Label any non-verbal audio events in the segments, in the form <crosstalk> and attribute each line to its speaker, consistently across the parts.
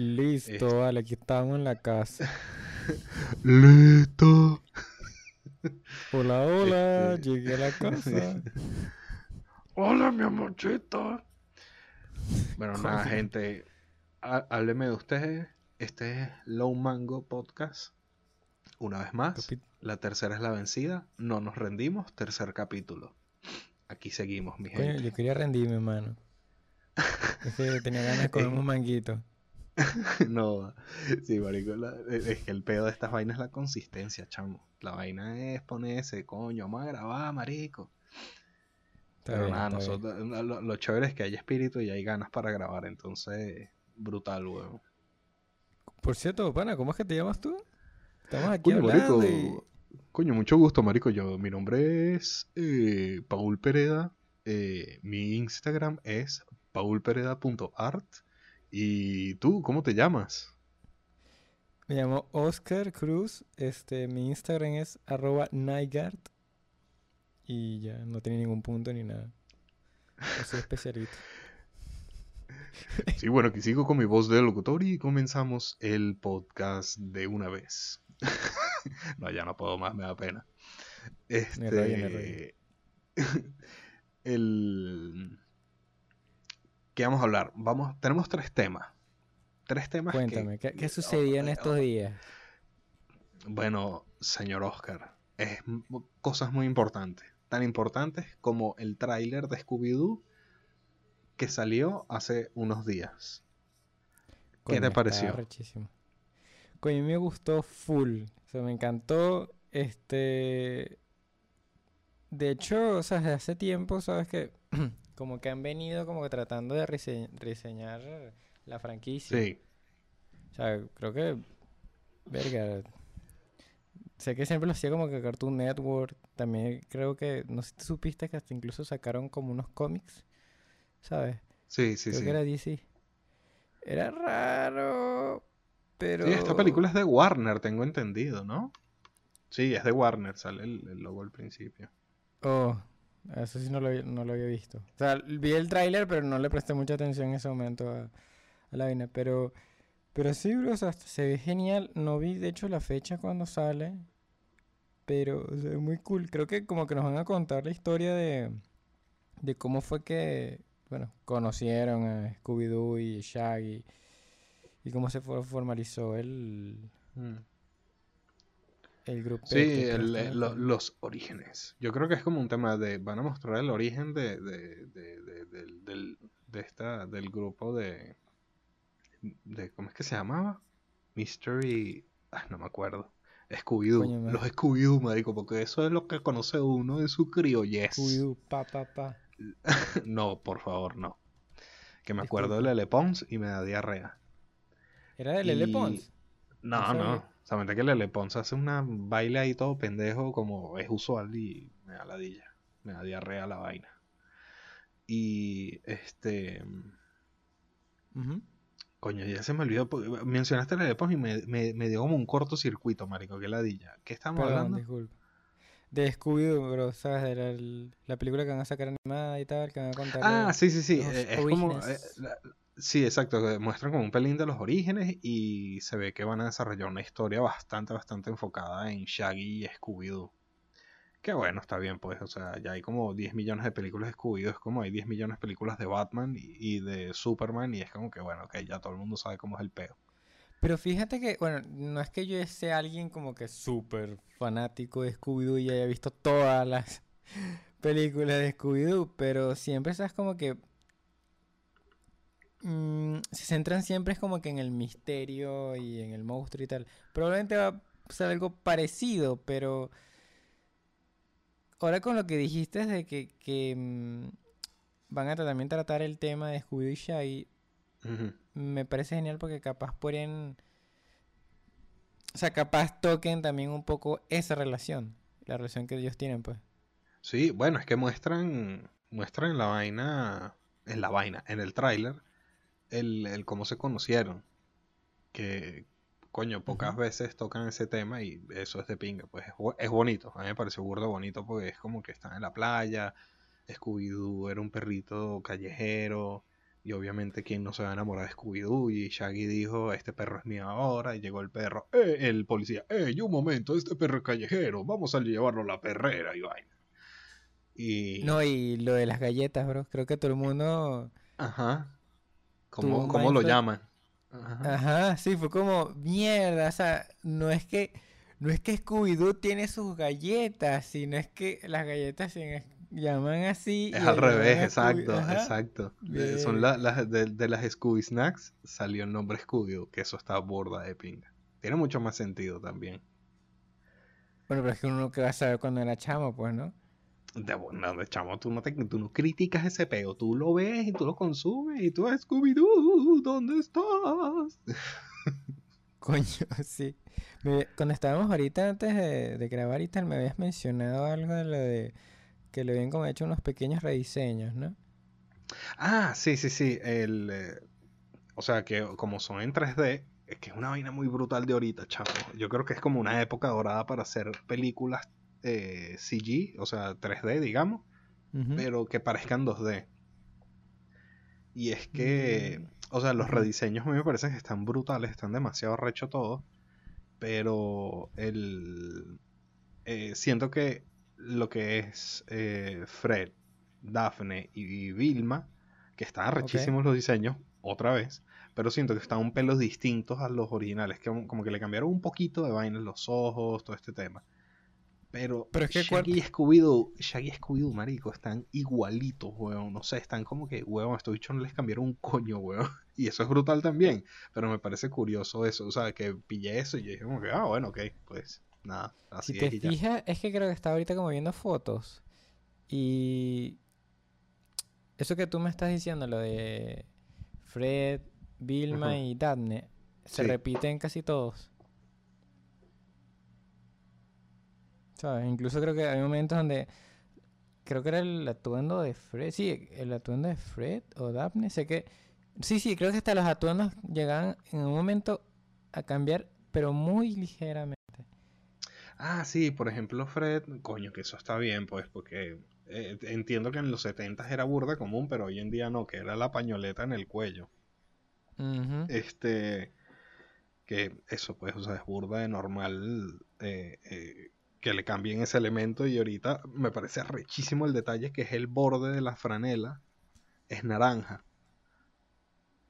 Speaker 1: Listo,
Speaker 2: Este-
Speaker 1: vale, aquí estamos en la casa. <laughs>
Speaker 2: Listo. <laughs>
Speaker 1: Hola, hola,
Speaker 2: Este-
Speaker 1: llegué a la casa. <laughs>
Speaker 2: Hola, mi amorcito. Bueno, nada, gente. há- Hábleme de ustedes. Este es Low Mango Podcast. Una vez más. La tercera es la vencida. No nos rendimos. Tercer capítulo. Aquí seguimos, mi gente.
Speaker 1: yo quería rendirme, hermano. Tenía ganas de comer un manguito. <laughs>
Speaker 2: No, sí, marico, la- es que el pedo de estas vainas es la consistencia, chamo. La vaina es ponerse, coño, vamos a grabar, marico.
Speaker 1: Está
Speaker 2: Pero
Speaker 1: bien,
Speaker 2: nada, nosotros, lo, lo chévere es que hay espíritu y hay ganas para grabar, entonces, brutal, weón.
Speaker 1: Por cierto, pana, ¿cómo es que te llamas tú? Estamos aquí
Speaker 2: Coño,
Speaker 1: hablando
Speaker 2: marico, coño, mucho gusto, marico. Yo, mi nombre es eh, Paul Pereda. eh, mi Instagram es paulpereda.art. ¿Y tú, cómo te llamas?
Speaker 1: me llamo Oscar Cruz. Este, mi Instagram es arroba. Y ya, no tiene ningún punto ni nada. Yo soy especialista.
Speaker 2: Sí, bueno, aquí sigo con mi voz de locutor y comenzamos el podcast de una vez. <laughs> no, ya no puedo más, me da pena.
Speaker 1: Me reí, me.
Speaker 2: Este. <laughs> el. ¿Qué vamos a hablar? Vamos, tenemos tres temas. Tres temas que-
Speaker 1: Cuéntame, ¿qué, qué sucedía en estos días?
Speaker 2: Bueno, señor Oscar, es cosas muy importantes. Tan importantes como el tráiler de Scooby-Doo que salió hace unos días. ¿Qué te pareció?
Speaker 1: Coño, me gustó full. O sea, me encantó. Este. De hecho, o sea, desde hace tiempo, sabes que <clears throat> como que han venido como que tratando de rese- reseñar la franquicia.
Speaker 2: Sí.
Speaker 1: O sea, creo que. Verga. Sé que siempre lo hacía como que Cartoon Network. También creo que. No sé si supiste que hasta incluso sacaron como unos cómics. ¿Sabes?
Speaker 2: Sí, sí,
Speaker 1: Creo
Speaker 2: sí.
Speaker 1: que era DC. Era raro, pero...
Speaker 2: Sí, esta película es de Warner, tengo entendido, ¿no? Sí, es de Warner, sale el, el logo al principio.
Speaker 1: Oh, eso sí no lo, no lo había visto. O sea, vi el tráiler, pero no le presté mucha atención en ese momento a, la vaina. Pero, pero sí, bro, o se ve genial. No vi, de hecho, la fecha cuando sale. Pero se ve muy cool. Creo que como que nos van a contar la historia de, de cómo fue que, bueno, conocieron a Scooby-Doo y Shaggy. Y cómo se for- formalizó el, el grupo.
Speaker 2: Sí, el- eh, lo- los orígenes. Yo creo que es como un tema de... Van a mostrar el origen de, de, de, de- del- del, de esta, del grupo de, de... ¿Cómo es que se llamaba? Mystery... Ah, no me acuerdo. Scooby-Doo. Los Scooby-Doo, marico, porque eso es lo que conoce uno de su criollez.
Speaker 1: Scooby-Doo, pa, pa, pa. <laughs>
Speaker 2: No, por favor, no. Que me acuerdo de. Lele Pons y me da diarrea.
Speaker 1: ¿Era de Lele
Speaker 2: Y-
Speaker 1: Pons?
Speaker 2: No,
Speaker 1: No.
Speaker 2: Solamente que Lele Pons hace una baile ahí todo pendejo como es usual y me da ladilla. Me da diarrea la vaina. Y este. Coño, ya se me olvidó. porque Mencionaste Lele Pons y me, me, me dio como un cortocircuito, marico. Qué ladilla. ¿Qué estamos
Speaker 1: Perdón,
Speaker 2: hablando?
Speaker 1: disculpa. De Scooby-Doo, bro, ¿sabes? De la, el- la película que van a sacar animada y tal, que van a contar.
Speaker 2: Ah, sí, sí, sí. eh, Es como. eh, la- sí, exacto. que Muestran como un pelín de los orígenes y se ve que van a desarrollar una historia bastante, bastante enfocada en Shaggy y Scooby-Doo. Que bueno, está bien, pues. O sea, ya hay como 10 millones de películas de Scooby-Doo. Es como hay 10 millones de películas de Batman y, de Superman. Y es como que, bueno, ok, ya todo el mundo sabe cómo es el peo.
Speaker 1: Pero fíjate que, bueno, no es que yo sea alguien como que súper fanático de Scooby-Doo y haya visto todas las <laughs> películas de Scooby-Doo, pero siempre sabes como que mm, se centran siempre es como que en el misterio y en el monstruo y tal. Probablemente va a ser algo parecido, pero ahora con lo que dijiste de que, que mm, van a también tratar el tema de Scooby-Doo y Shaggy, me parece genial porque capaz pueden. O sea, capaz toquen también un poco esa relación. La relación que ellos tienen, pues.
Speaker 2: Sí, bueno, es que muestran, muestran la vaina, en la vaina, en el tráiler, el, el cómo se conocieron. Que, coño, pocas veces tocan ese tema y eso es de pinga, pues es, es bonito. A mí me pareció burdo bonito porque es como que están en la playa, Scooby-Doo era un perrito callejero, Y obviamente, ¿quién no se va a enamorar de Scooby-Doo? Y Shaggy dijo, este perro es mío ahora. Y llegó el perro, eh, el policía, eh, un momento, este perro es callejero, vamos a llevarlo a la perrera y vaina. Y...
Speaker 1: No, y lo de las galletas, bro. Creo que todo el mundo...
Speaker 2: Ajá. ¿Cómo, ¿cómo lo llaman?
Speaker 1: Ajá. Ajá, sí, fue como, mierda, o sea, no es que... No es que Scooby-Doo tiene sus galletas, sino es que las galletas se llaman así.
Speaker 2: Es al revés, exacto, exacto. son las de, las Scooby Snacks salió el nombre Scooby, que eso está borda de pinga. Tiene mucho más sentido también.
Speaker 1: Bueno, pero es que uno que va a saber cuando era chamo, pues, ¿no?
Speaker 2: De, bueno, chamo, tú no, te, tú no criticas ese peo, tú lo ves y tú lo consumes y tú, Scooby-Doo, ¿dónde estás? <laughs>
Speaker 1: Coño, sí. cuando estábamos ahorita, antes de, de grabar y tal, me habías mencionado algo de lo de que le habían como hecho unos pequeños rediseños, ¿no?
Speaker 2: Ah, sí, sí, sí. El, eh, o sea, que como son en 3D, es que es una vaina muy brutal de ahorita, chamo. Yo creo que es como una época dorada para hacer películas eh, CG, o sea, 3D, digamos, pero que parezcan 2D. Y es que, mm. o sea, los rediseños a mí me parecen que están brutales, están demasiado recho todos, pero el... Eh, siento que lo que es eh, Fred, Daphne y Vilma, que están arrechísimos los diseños, otra vez, pero siento que están un pelos distintos a los originales, que como que le cambiaron un poquito de vaina en los ojos, todo este tema. Pero,
Speaker 1: pero es que
Speaker 2: Shaggy y Scooby-Doo, Shaggy y Scooby-Doo, marico, están igualitos, weón. No sé, están como que, weón, a estos bichos no les cambiaron un coño, weón. <laughs> Y eso es brutal también. Pero me parece curioso eso, o sea, que pillé eso y dije como que, ah, bueno, ok, pues nada.
Speaker 1: Así si te fijas, es que creo que estaba ahorita como viendo fotos. Y eso que tú me estás diciendo, lo de Fred, Vilma y Daphne, se repiten casi todos. ¿Sabes? Incluso creo que hay momentos donde. Creo que era el atuendo de Fred. Sí, el atuendo de Fred o Daphne. Sé que. Sí, sí, creo que hasta los atuendos llegan en un momento a cambiar, pero muy ligeramente.
Speaker 2: Ah, sí, por ejemplo, Fred, coño, que eso está bien, pues, porque eh, entiendo que en los 70 era burda común, pero hoy en día no, que era la pañoleta en el cuello. Este, que eso, pues, o sea, es burda de normal eh, eh, que le cambien ese elemento y ahorita me parece rechísimo el detalle que es el borde de la franela, es naranja.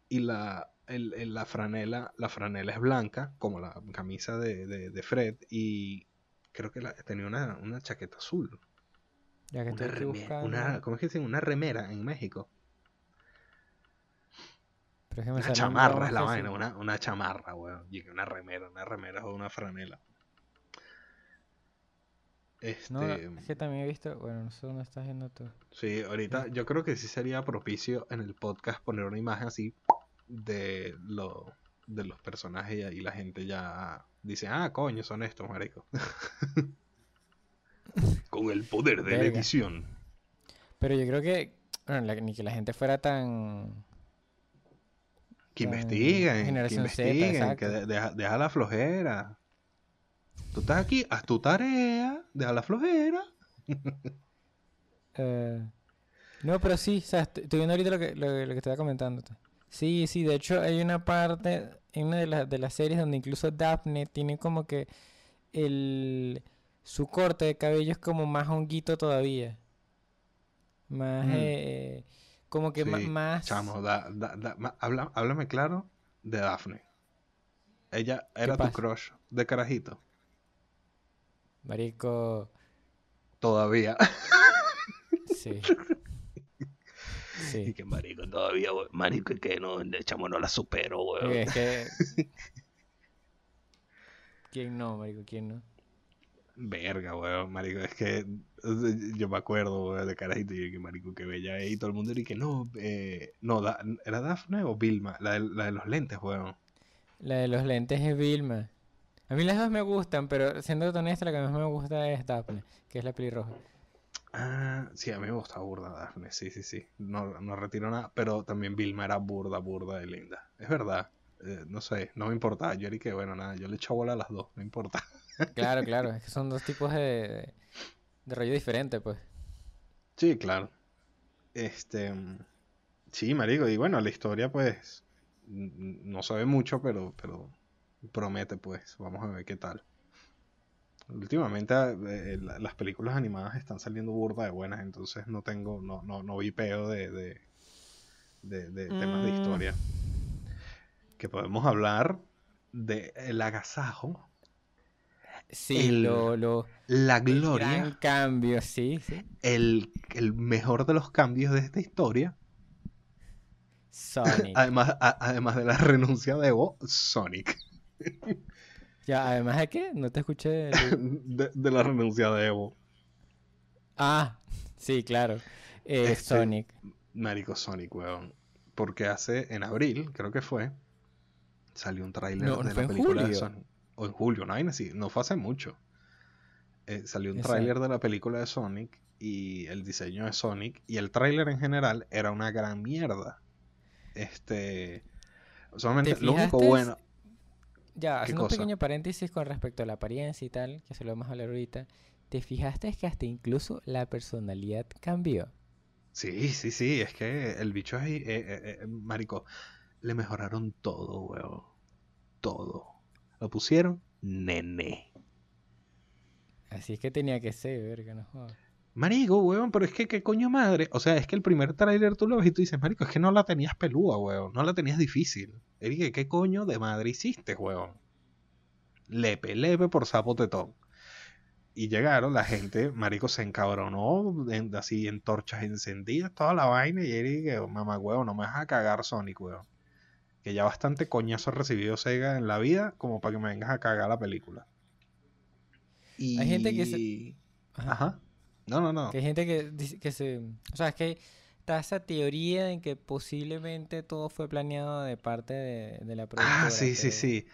Speaker 2: Y la, la franela, la franela es blanca, como la camisa de, de Fred, y creo que tenía una, una, chaqueta azul.
Speaker 1: Ya que
Speaker 2: una, buscando... una ¿Cómo es que dicen? Una remera en México. una chamarra es la vaina, una, una chamarra, weón. Una remera, una remera o una franela.
Speaker 1: Este... No, es que también he visto, bueno, no sé dónde estás viendo tú.
Speaker 2: Sí, ahorita yo creo que sí sería propicio en el podcast poner una imagen así de, lo, de los personajes y la gente ya dice, ah, coño, son estos, marico. <laughs> Con el poder de la edición.
Speaker 1: Pero yo creo que, bueno, ni que la gente fuera tan...
Speaker 2: Que investiguen, que investiguen, que deja, la flojera. Tú estás aquí, haz tu tarea, deja la flojera. <laughs>
Speaker 1: Eh, no, pero sí, o sea, estoy viendo ahorita lo que, lo, lo que estaba comentando. Sí, sí, de hecho hay una parte en una de, de las series donde incluso Daphne tiene como que el su corte de cabello es como más honguito todavía. Más mm. eh, como que más
Speaker 2: Chamo, da, da, háblame claro de Daphne. Ella era tu crush de carajito.
Speaker 1: Marico.
Speaker 2: Todavía.
Speaker 1: Sí.
Speaker 2: Y que marico, todavía, Marico, y que no, el chamo no la supero, weón.
Speaker 1: Es que... <laughs> ¿Quién no, marico? ¿Quién no?
Speaker 2: Verga, weón, marico, es que yo me acuerdo, weón, de carajito y que marico, que bella y todo el mundo y que no, eh, no, ¿era Daphne o Vilma? La de, la de los lentes, weón.
Speaker 1: La de los lentes es Vilma. A mí las dos me gustan, pero siendo honesta, la que más me gusta es Daphne, que es la pelirroja.
Speaker 2: Ah, sí, a mí me gusta burda Daphne, sí, sí, sí. No, no retiro nada, pero también Vilma era burda, burda de linda. Es verdad. Eh, no sé, no me importa. Yo que bueno, nada, yo le echo bola a las dos, no importa. <laughs>
Speaker 1: Claro, claro, es que son dos tipos de, de rollo diferente, pues.
Speaker 2: Sí, claro. Este. Sí, marico, y bueno, la historia pues no sabe mucho, pero, pero promete pues, vamos a ver qué tal. Últimamente eh, las películas animadas están saliendo burda de buenas, entonces no tengo, no, no, no vi peo de, de, de, temas de mm. historia. Que podemos hablar de el agasajo.
Speaker 1: Sí, lo, lo,
Speaker 2: la gloria.
Speaker 1: El gran cambio, sí,
Speaker 2: El, el mejor de los cambios de esta historia
Speaker 1: Sonic.
Speaker 2: además, además de la renuncia de Evo, Sonic. <laughs>
Speaker 1: ya, además de qué? No te escuché. <laughs>
Speaker 2: De, la renuncia de Evo.
Speaker 1: Ah, sí, claro. Eh, este, Sonic.
Speaker 2: Marico Sonic, weón. Porque hace, en abril, creo que fue, salió un tráiler de la película de Sonic. O en julio, no, no fue hace mucho. Eh, salió un tráiler de la película de Sonic y el diseño de Sonic y el tráiler en general era una gran mierda. Este. Solamente lo único bueno.
Speaker 1: Ya, haciendo un pequeño paréntesis con respecto a la apariencia y tal, que se lo vamos a hablar ahorita. ¿Te fijaste que hasta incluso la personalidad cambió?
Speaker 2: Sí, sí, sí, es que el bicho es. Eh, eh, eh, marico, le mejoraron todo, weón. Todo. Lo pusieron nene.
Speaker 1: Así es que tenía que ser, verga, no jodas.
Speaker 2: Marico, weón, pero es que qué coño madre. O sea, es que el primer tráiler tú lo ves y tú dices, Marico, es que no la tenías pelúa, weón. No la tenías difícil. Y ¿qué coño de madre hiciste, weón? Lepe, lepe por sapo tetón. Y llegaron, la gente, Marico, se encabronó, así en torchas encendidas, toda la vaina. Y dije, mamá, weón, no me vas a cagar Sonic, weón. Que ya bastante coñazo recibido Sega en la vida como para que me vengas a cagar la película.
Speaker 1: Y... Hay gente que se...
Speaker 2: Ajá. No, no, no.
Speaker 1: Que hay gente que, que se... O sea, es que está esa teoría de que posiblemente todo fue planeado de parte de, la
Speaker 2: productora. Ah, sí, sí, sí.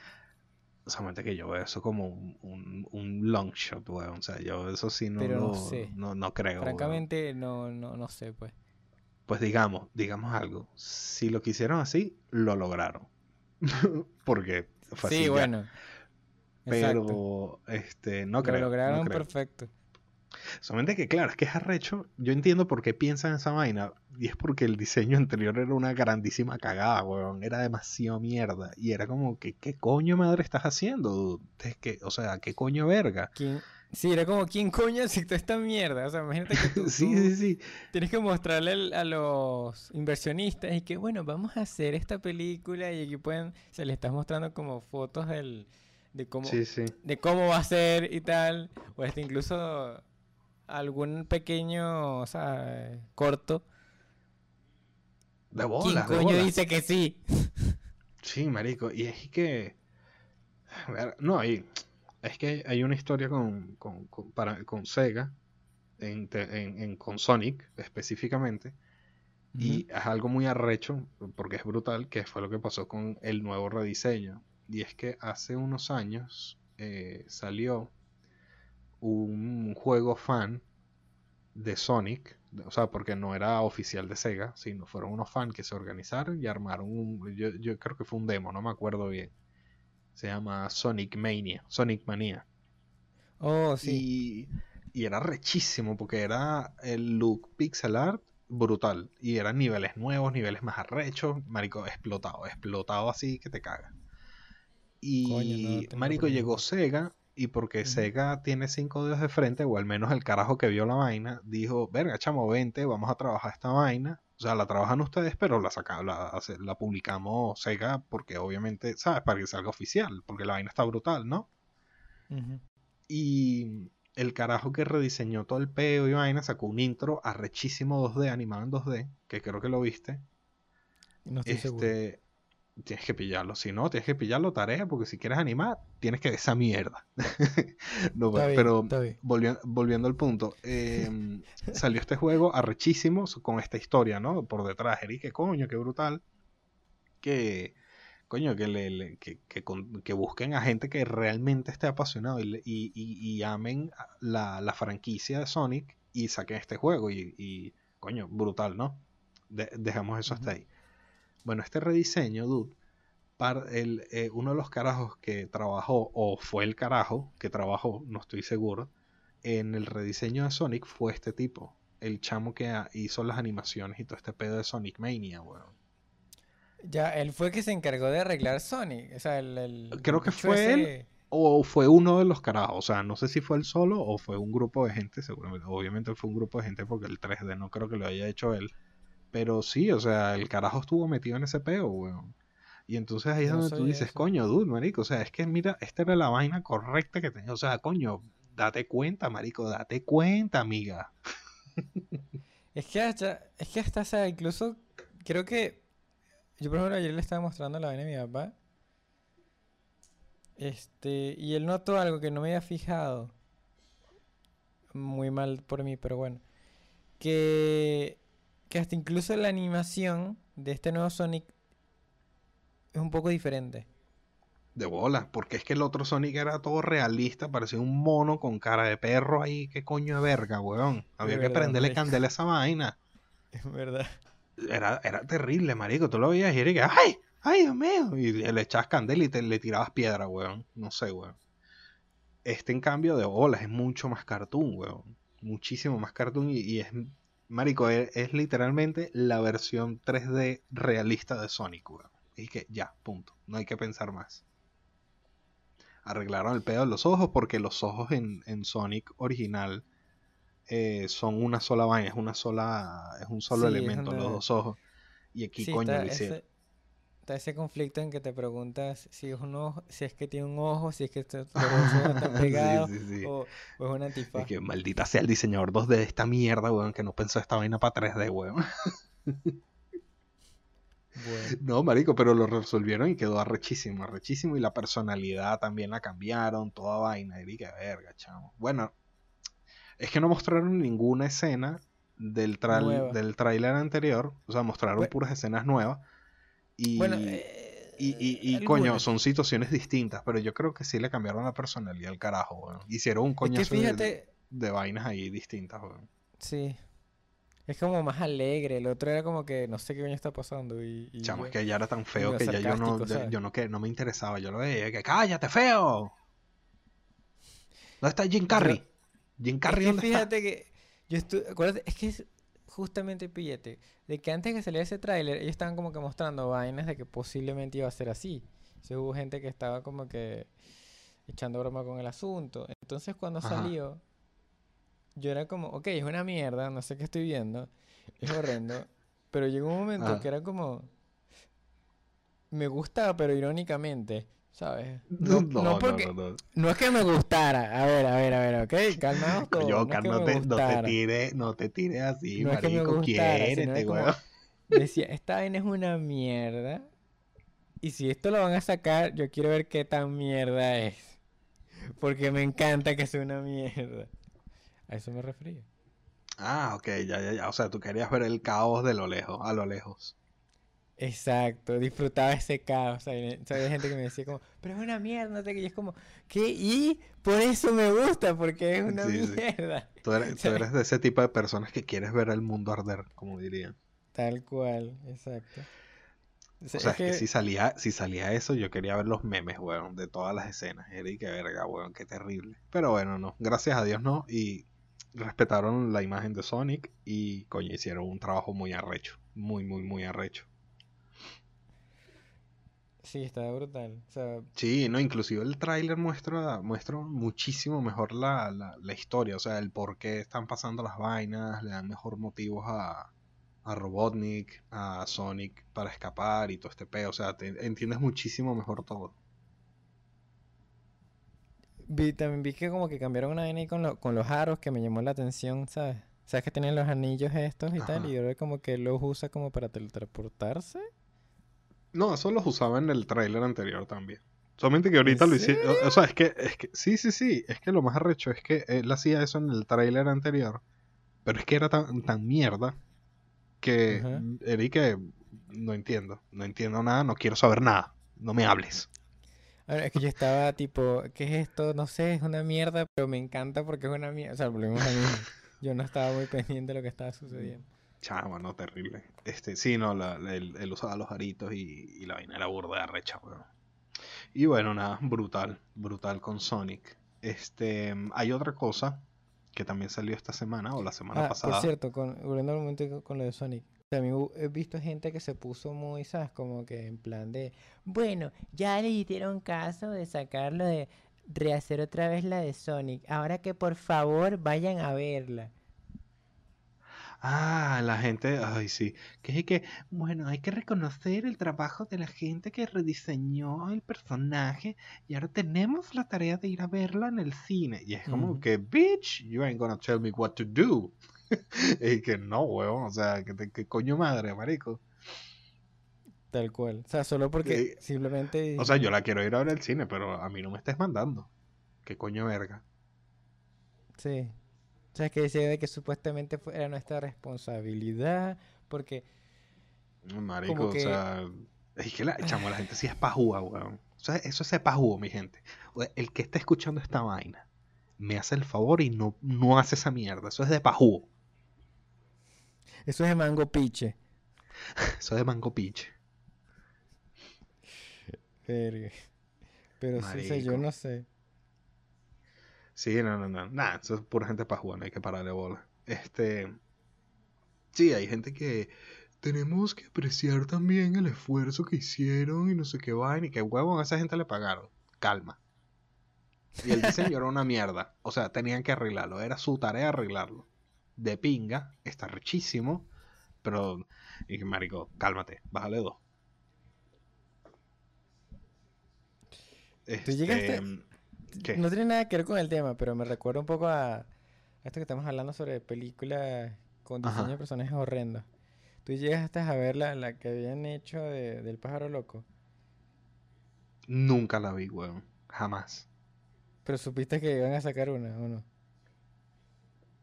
Speaker 2: Solamente que yo veo eso como un, un, long shot, weón. O sea, yo eso sí no, Pero no, sé. no, creo.
Speaker 1: Francamente, no, no, no sé, pues.
Speaker 2: Pues digamos, digamos algo. Si lo quisieron así, lo lograron. <laughs> Porque fue sí, bueno. Pero, este, no creo.
Speaker 1: Lo lograron perfecto.
Speaker 2: Solamente que, claro, es que es arrecho. Yo entiendo por qué piensan esa vaina. Y es porque el diseño anterior era una grandísima cagada, weón. Era demasiado mierda. Y era como que, ¿qué coño madre estás haciendo? Es que, o sea, ¿qué coño verga?
Speaker 1: Sí, era como, ¿quién coño aceptó esta mierda? O sea, imagínate que tú, <laughs>
Speaker 2: sí, sí, sí.
Speaker 1: tienes que mostrarle a los inversionistas y que, bueno, vamos a hacer esta película y aquí pueden, se le estás mostrando como fotos del, de cómo, de cómo va a ser y tal. O este incluso algún pequeño, o sea, corto.
Speaker 2: De bola.
Speaker 1: ¿Quién coño dice que sí? <laughs>
Speaker 2: Sí, marico. Y es que. No, hay. Es que hay una historia con, con, para, con Sega, en, en, con Sonic específicamente. Y es algo muy arrecho, porque es brutal, que fue lo que pasó con el nuevo rediseño. Y es que hace unos años eh, salió un juego fan de Sonic, o sea, porque no era oficial de Sega, sino fueron unos fans que se organizaron y armaron un, yo, creo que fue un demo, no me acuerdo bien. Se llama Sonic Mania, Sonic Mania.
Speaker 1: Oh, sí.
Speaker 2: Y, y era rechísimo porque era el look pixel art brutal y eran niveles nuevos, niveles más arrechos, marico, explotado, explotado así que te caga. Y marico llegó Sega y porque Sega tiene cinco dedos de frente, o al menos el carajo que vio la vaina, dijo, verga, chamo, vente, vamos a trabajar esta vaina. O sea, la trabajan ustedes, pero la, saca, la, la publicamos Sega porque obviamente, ¿sabes? Para que salga oficial, porque la vaina está brutal, ¿no? Y el carajo que rediseñó todo el peo y vaina sacó un intro arrechísimo 2D, animado en 2D, que creo que lo viste.
Speaker 1: No estoy este,
Speaker 2: tienes que pillarlo. Si no, tienes que pillarlo tarea, porque si quieres animar, tienes que esa mierda. <laughs> no, pero volviendo, al punto, em, <laughs> salió este juego arrechísimo con esta historia, ¿no? Por detrás, Eric, que coño, qué brutal. Que, coño, que, le, que, que, busquen a gente que realmente esté apasionado y, y, amen la, la, franquicia de Sonic y saquen este juego. Y, coño, brutal, ¿no? dejamos eso hasta ahí. Bueno, este rediseño, dude, el, eh, uno de los carajos que trabajó, o fue el carajo que trabajó, no estoy seguro, en el rediseño de Sonic fue este tipo. el chamo que hizo las animaciones y todo este pedo de Sonic Mania, weón.
Speaker 1: Ya, él fue el que se encargó de arreglar Sonic. O sea, el.
Speaker 2: Creo que fue él. O fue uno de los carajos. O sea, no sé si fue él solo o fue un grupo de gente. Seguramente, obviamente fue un grupo de gente porque el 3D no creo que lo haya hecho él. Pero sí, o sea, el carajo estuvo metido en ese peo, weón. Y entonces ahí es donde tú dices, coño, dude, marico. O sea, es que mira, esta era la vaina correcta que tenía. O sea, coño, date cuenta, marico, date cuenta, amiga.
Speaker 1: Es que hasta, es que hasta, o sea, incluso creo que yo por ejemplo ayer le estaba mostrando la vaina a mi papá. Este, y él notó algo que no me había fijado. Muy mal por mí, pero bueno. Que, que hasta incluso la animación de este nuevo Sonic es un poco diferente.
Speaker 2: De bola, porque es que el otro Sonic era todo realista, parecía un mono con cara de perro ahí, qué coño de verga, weón. Había que prenderle candela a esa vaina. <laughs>
Speaker 1: Es verdad.
Speaker 2: Era, era terrible, marico. Tú lo veías y era que, ¡ay! ¡ay, Dios mío! Y le echabas candela y te, le tirabas piedra, weón. No sé, weón. Este, en cambio, de bola es mucho más cartoon, weón. Muchísimo más cartoon y, es, marico, es, es literalmente la versión 3D realista de Sonic, weón. Y que ya, punto. No hay que pensar más. Arreglaron el pedo de los ojos porque los ojos en, Sonic original eh, son una sola vaina, es una sola, es un solo elemento, los dos ojos. Y aquí coño
Speaker 1: ese, está ese conflicto en que te preguntas si es un ojo, si es que tiene un ojo, si es que está, están <laughs> pegados o, o, es una antifaz.
Speaker 2: Es que maldita sea el diseñador 2D de esta mierda, weón, que no pensó esta vaina para 3D, weón. No, marico, pero lo resolvieron y quedó arrechísimo, arrechísimo. Y la personalidad también la cambiaron, toda vaina. Y que verga, chamo. Bueno, es que no mostraron ninguna escena del, del tráiler anterior. O sea, mostraron puras escenas nuevas. Y, eh, y, coño, son situaciones distintas. Pero yo creo que sí le cambiaron la personalidad al carajo, Hicieron un coñazo de, de, vainas ahí distintas,
Speaker 1: Sí. Es como más alegre. El otro era como que no sé qué coño está pasando. Y,
Speaker 2: Chamo, es que ya era tan feo que ya yo no, yo no, que, no me interesaba. Yo lo veía que cállate, feo. ¿Dónde está Jim Carrey? Jim Carrey,
Speaker 1: es que fíjate que yo estuve, acuérdate, es que es justamente pillete, de que antes de que saliera ese tráiler, ellos estaban como que mostrando vainas de que posiblemente iba a ser así. Entonces hubo gente que estaba como que echando broma con el asunto. Entonces cuando salió, yo era como, ok, es una mierda, no sé qué estoy viendo, es horrendo, <laughs> pero llegó un momento que era como, me gustaba, pero irónicamente, ¿sabes? <laughs> No, no, porque, no, es que me gustara, a ver, a ver, a ver, ok, calmaos <laughs> todos.
Speaker 2: Yo, no, no, te, no te tires, no te tires así, no marico, es que me gustara, <laughs>
Speaker 1: Decía, esta vaina es una mierda, y si esto lo van a sacar, yo quiero ver qué tan mierda es. Porque me encanta que sea una mierda. A eso me refería.
Speaker 2: Ah, ok, ya, ya, ya. O sea, tú querías ver el caos de lo lejos, a lo lejos.
Speaker 1: Exacto, disfrutaba ese caos. Sea, había gente que me decía como, pero es una mierda, no sé qué. Y es como, ¿qué? Y por eso me gusta, porque es una mierda.
Speaker 2: Tú, eres, <laughs> tú eres, de ese tipo de personas que quieres ver el mundo arder, como dirían.
Speaker 1: Tal cual, exacto.
Speaker 2: O sea, es que... si salía, si salía eso, yo quería ver los memes, weón, de todas las escenas. Era y qué verga, weón, qué terrible. Pero bueno, no, gracias a Dios no. Y respetaron la imagen de Sonic y coño, hicieron un trabajo muy arrecho. Muy, muy, muy arrecho.
Speaker 1: Sí, está brutal.
Speaker 2: Sí, no, inclusive el tráiler muestra, muestra muchísimo mejor la, la, historia, o sea, el por qué están pasando las vainas, le dan mejor motivos a, a Robotnik, a Sonic para escapar y todo este peo, o sea, entiendes muchísimo mejor todo.
Speaker 1: Vi, también vi que como que cambiaron una vaina con, con los aros que me llamó la atención, ¿sabes? ¿Sabes que tienen los anillos estos y tal? Y yo veo como que los usa como para teletransportarse.
Speaker 2: No, eso los usaba en el tráiler anterior también. Solamente que ahorita lo hicieron. O, sea, es que, es que. Sí, sí, sí. Es que lo más arrecho es que él hacía eso en el tráiler anterior. Pero es que era tan, tan mierda que. Eric, no entiendo. No entiendo nada, no quiero saber nada. No me hables
Speaker 1: es que yo estaba tipo, ¿qué es esto? No sé, es una mierda, pero me encanta porque es una mierda. O sea, volvemos a mí. <laughs> Yo no estaba muy pendiente de lo que estaba sucediendo.
Speaker 2: Chama, no, terrible. Este, sí, no, la, él, usaba los aritos y, la vaina era burda de arrecha, weón. Y bueno, nada, brutal, brutal con Sonic. Este, hay otra cosa que también salió esta semana o la semana
Speaker 1: Ah,
Speaker 2: pasada.
Speaker 1: por cierto, con, volviendo al momento con- lo de Sonic. También he visto gente que se puso muy, ¿sabes? Como que en plan de, bueno, ya le hicieron caso de sacarlo de rehacer otra vez la de Sonic. Ahora que por favor vayan a verla.
Speaker 2: Ah, la gente, ay sí, que es que, bueno, hay que reconocer el trabajo de la gente que rediseñó el personaje y ahora tenemos la tarea de ir a verla en el cine. Y es como que, bitch, you ain't gonna tell me what to do. <laughs> y que no, huevón, o sea, que, que coño madre, marico.
Speaker 1: Tal cual. O sea, solo porque simplemente...
Speaker 2: O sea, yo la quiero ir a ver al cine, pero a mí no me estés mandando. ¿Qué coño verga?
Speaker 1: Sí. O sea, es que decía de que supuestamente fue- era nuestra responsabilidad, porque...
Speaker 2: Marico, o sea, es que la, chamo, la gente sí es pajúa, weón. O sea, eso es pajúo, mi gente. O sea, El que está escuchando esta vaina, me hace el favor y no, no hace esa mierda. Eso es de pajúo.
Speaker 1: Eso es de mango piche.
Speaker 2: Eso es de mango piche.
Speaker 1: Verga. Pero sí, yo no sé.
Speaker 2: Sí, no, no, no. Nada, eso es pura gente pajúa, no hay que pararle bola. Este. Sí, hay gente que. Tenemos que apreciar también el esfuerzo que hicieron y no sé qué vaina y que huevón a esa gente le pagaron. Calma. Y el diseño era una mierda. O sea, tenían que arreglarlo. Era su tarea arreglarlo. De pinga, está richísimo. Pero, y marico, cálmate, bájale dos.
Speaker 1: Tú llegaste-
Speaker 2: Este, ¿Qué?
Speaker 1: No tiene nada que ver con el tema, pero me recuerda un poco a, a esto que estamos hablando sobre películas con diseño
Speaker 2: Ajá.
Speaker 1: de personajes horrendos. Tú llegaste a ver la, la que habían hecho de- del pájaro loco,
Speaker 2: Nunca la vi, weón. Jamás.
Speaker 1: pero supiste que iban a sacar una, ¿o no?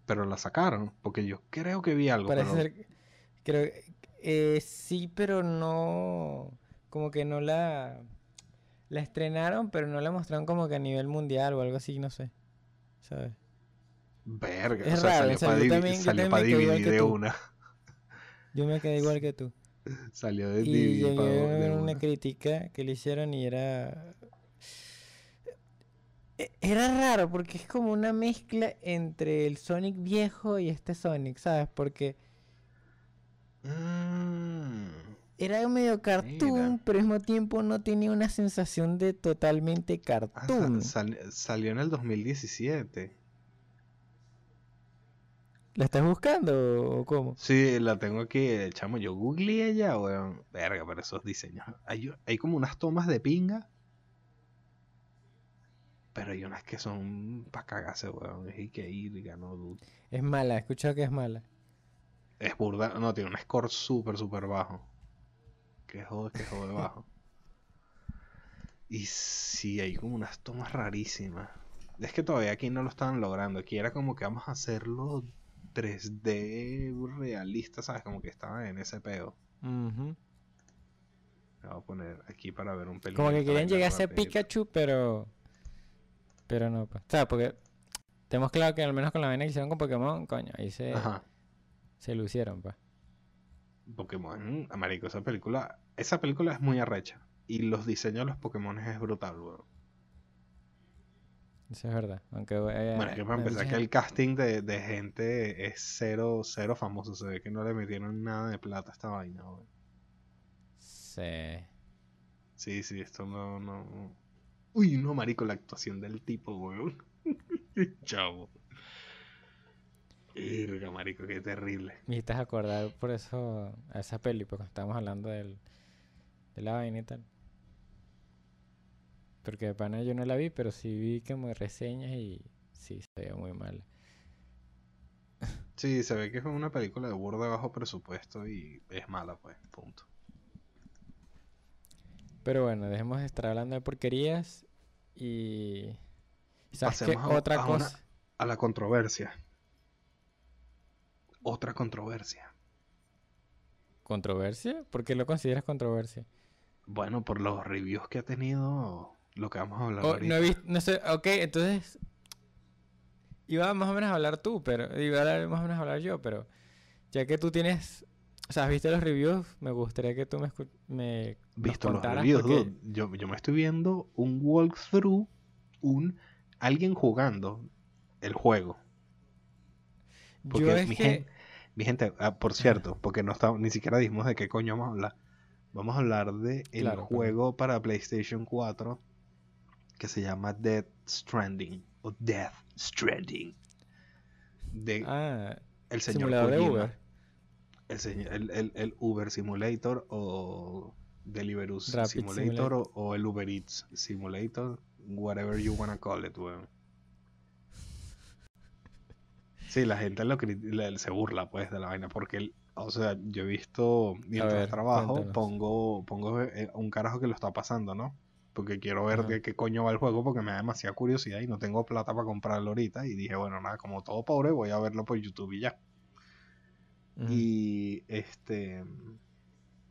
Speaker 2: Pero la sacaron, porque yo creo que vi algo.
Speaker 1: Parece
Speaker 2: pero-
Speaker 1: ser, creo, eh, sí, pero no, como que no la, la estrenaron, pero no la mostraron como que a nivel mundial o algo así, no sé, ¿sabes?
Speaker 2: Verga,
Speaker 1: Es
Speaker 2: o sea,
Speaker 1: raro,
Speaker 2: salió
Speaker 1: o sea,
Speaker 2: para
Speaker 1: yo también- yo también
Speaker 2: pa'
Speaker 1: me quedé igual
Speaker 2: DVD de una. <laughs>
Speaker 1: Yo me quedé igual que tú. <laughs>
Speaker 2: Salió de
Speaker 1: Y
Speaker 2: DVD pa'
Speaker 1: llegué a
Speaker 2: de
Speaker 1: ver una
Speaker 2: una.
Speaker 1: crítica que le hicieron y era... e- Era raro porque es como una mezcla entre el Sonic viejo y este Sonic, ¿sabes? Porque
Speaker 2: Mm,
Speaker 1: era medio cartoon,
Speaker 2: Mira.
Speaker 1: pero al mismo tiempo no tenía una sensación de totalmente
Speaker 2: ah,
Speaker 1: cartoon.
Speaker 2: sal- salió en el 2017.
Speaker 1: ¿La estás buscando o cómo?
Speaker 2: Sí, la tengo aquí, eh, chamo. Yo googleé ya, weón. Verga, pero esos diseños. Hay, hay como unas tomas de pinga. Pero hay unas que son para cagarse, weón. Es que ir, no, dude.
Speaker 1: Es mala, he escuchado que es mala.
Speaker 2: Es burda, no, tiene un score súper, súper bajo. Que jode, que jode bajo. Y sí, hay como unas tomas rarísimas. Es que todavía aquí no lo estaban logrando. Aquí era como que vamos a hacerlo 3D realista, ¿sabes? Como que estaba en ese peo.
Speaker 1: Ujú.
Speaker 2: Me voy a poner aquí para ver un pelín.
Speaker 1: Como que querían llegar a ser. Pikachu, pero... Pero no, pues. O sea, porque... Tenemos claro que al menos con la vaina que hicieron con Pokémon, coño, ahí se,
Speaker 2: Ajá.
Speaker 1: se lucieron, pues.
Speaker 2: Pokémon, marico, esa película. Esa película es muy arrecha. Y los diseños de los Pokémon es brutal, weón.
Speaker 1: Eso es verdad. Aunque, eh,
Speaker 2: Bueno, es que para empezar que el casting de, de gente es cero, cero famoso. Se ve que no le metieron nada de plata a esta vaina, weón.
Speaker 1: Sí.
Speaker 2: Sí, sí, esto no, no. Uy, no, marico, la actuación del tipo, weón. <laughs> Chavo. Verga, marico, qué terrible.
Speaker 1: Me hiciste acordar por eso a esa peli, porque estábamos hablando del, de la vaina y tal. Porque de pana yo no la vi, pero sí vi como reseñas y sí, se veía muy mal.
Speaker 2: Sí, se ve que es una película de burda bajo presupuesto y es mala, pues, punto.
Speaker 1: Pero bueno, dejemos de estar hablando de porquerías y... ¿Sabes qué?
Speaker 2: A-
Speaker 1: Otra
Speaker 2: a una-
Speaker 1: cosa...
Speaker 2: A la controversia. Otra controversia.
Speaker 1: ¿Controversia? ¿Por qué lo consideras controversia?
Speaker 2: Bueno, por los reviews que ha tenido lo que vamos a hablar
Speaker 1: Oh,
Speaker 2: ahorita.
Speaker 1: no he visto, no sé, ok, entonces iba más o menos a hablar tú, pero iba a más o menos a hablar yo, pero ya que tú tienes, o sea, has visto los reviews, me gustaría que tú me, me
Speaker 2: Visto los reviews,
Speaker 1: porque-
Speaker 2: dude. Yo, yo me estoy viendo un walkthrough, un alguien jugando el juego. Porque
Speaker 1: Yo es
Speaker 2: mi,
Speaker 1: que...
Speaker 2: gen- mi gente, ah, por cierto, porque no está, ni siquiera dijimos de qué coño vamos a hablar. Vamos a hablar de el
Speaker 1: Claro, claro.
Speaker 2: juego para PlayStation 4 que se llama Death Stranding o Death Stranding. De
Speaker 1: Ah,
Speaker 2: el señor
Speaker 1: de. Uber.
Speaker 2: El, señor- el, el- el Uber Simulator o Deliverus
Speaker 1: Rapid
Speaker 2: Simulator o, o el Uber Eats Simulator, whatever you wanna call it, weón. Sí, la gente lo se burla pues de la vaina porque, el- o sea, yo he visto mientras
Speaker 1: ver,
Speaker 2: trabajo
Speaker 1: cuéntanos.
Speaker 2: pongo pongo eh, un carajo que lo está pasando, ¿no? Porque quiero ver de qué coño va el juego porque me da demasiada curiosidad y no tengo plata para comprarlo ahorita y dije, bueno, nada, como todo pobre voy a verlo por YouTube y ya. Y este.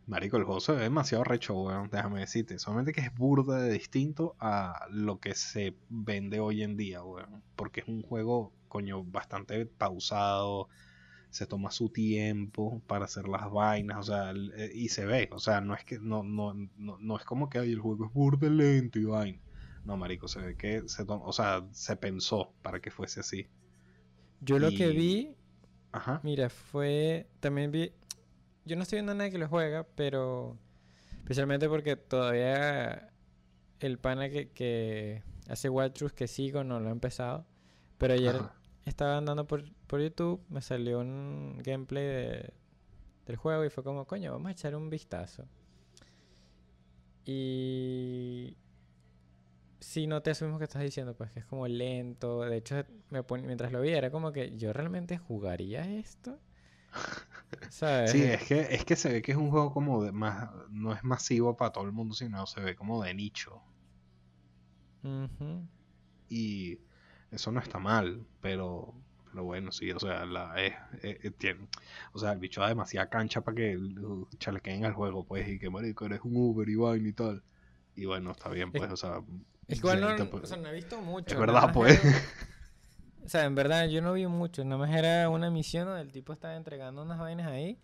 Speaker 2: Marico, el juego se ve demasiado recho, weón. Déjame decirte. Solamente que es burda de distinto a lo que se vende hoy en día, weón. Porque es un juego, coño, bastante pausado. Se toma su tiempo para hacer las vainas, o sea, eh, y se ve, o sea, no es que, no, no, no, no es como que ay, el juego es burda lento y vaina. No, marico, se ve que se toma, o sea, se pensó para que fuese así.
Speaker 1: Yo lo que vi,
Speaker 2: Ajá.
Speaker 1: mira, fue... También vi... Yo no estoy viendo a nadie que lo juega, pero... Especialmente porque todavía el pana que, que hace walkthroughs que sigo no lo ha empezado. Pero ayer
Speaker 2: Ajá.
Speaker 1: Estaba andando por, por YouTube, me salió un gameplay de- del juego y fue como, coño, vamos a echar un vistazo. Y sí noté eso mismo que estás diciendo, pues que es como lento. De hecho, me pon- mientras lo vi era como que yo realmente jugaría esto. <laughs> ¿Sabes?
Speaker 2: Sí, es que, es que se ve que es un juego como de más, no es masivo para todo el mundo, sino se ve como de nicho.
Speaker 1: Ujú.
Speaker 2: Y eso no está mal, pero, pero bueno, sí, o sea, la, es, es- es- tiene- o sea, el bicho da demasiada cancha para que uh, chalequeen al juego, pues, y que marico, eres un Uber y vaina y tal. Y bueno, está bien, pues, o sea,
Speaker 1: igual no,
Speaker 2: gente, pues,
Speaker 1: o sea, no he visto mucho.
Speaker 2: es verdad, pues.
Speaker 1: era- <laughs> O sea, en verdad yo no vi mucho, nada más era una misión donde el tipo estaba entregando unas vainas ahí.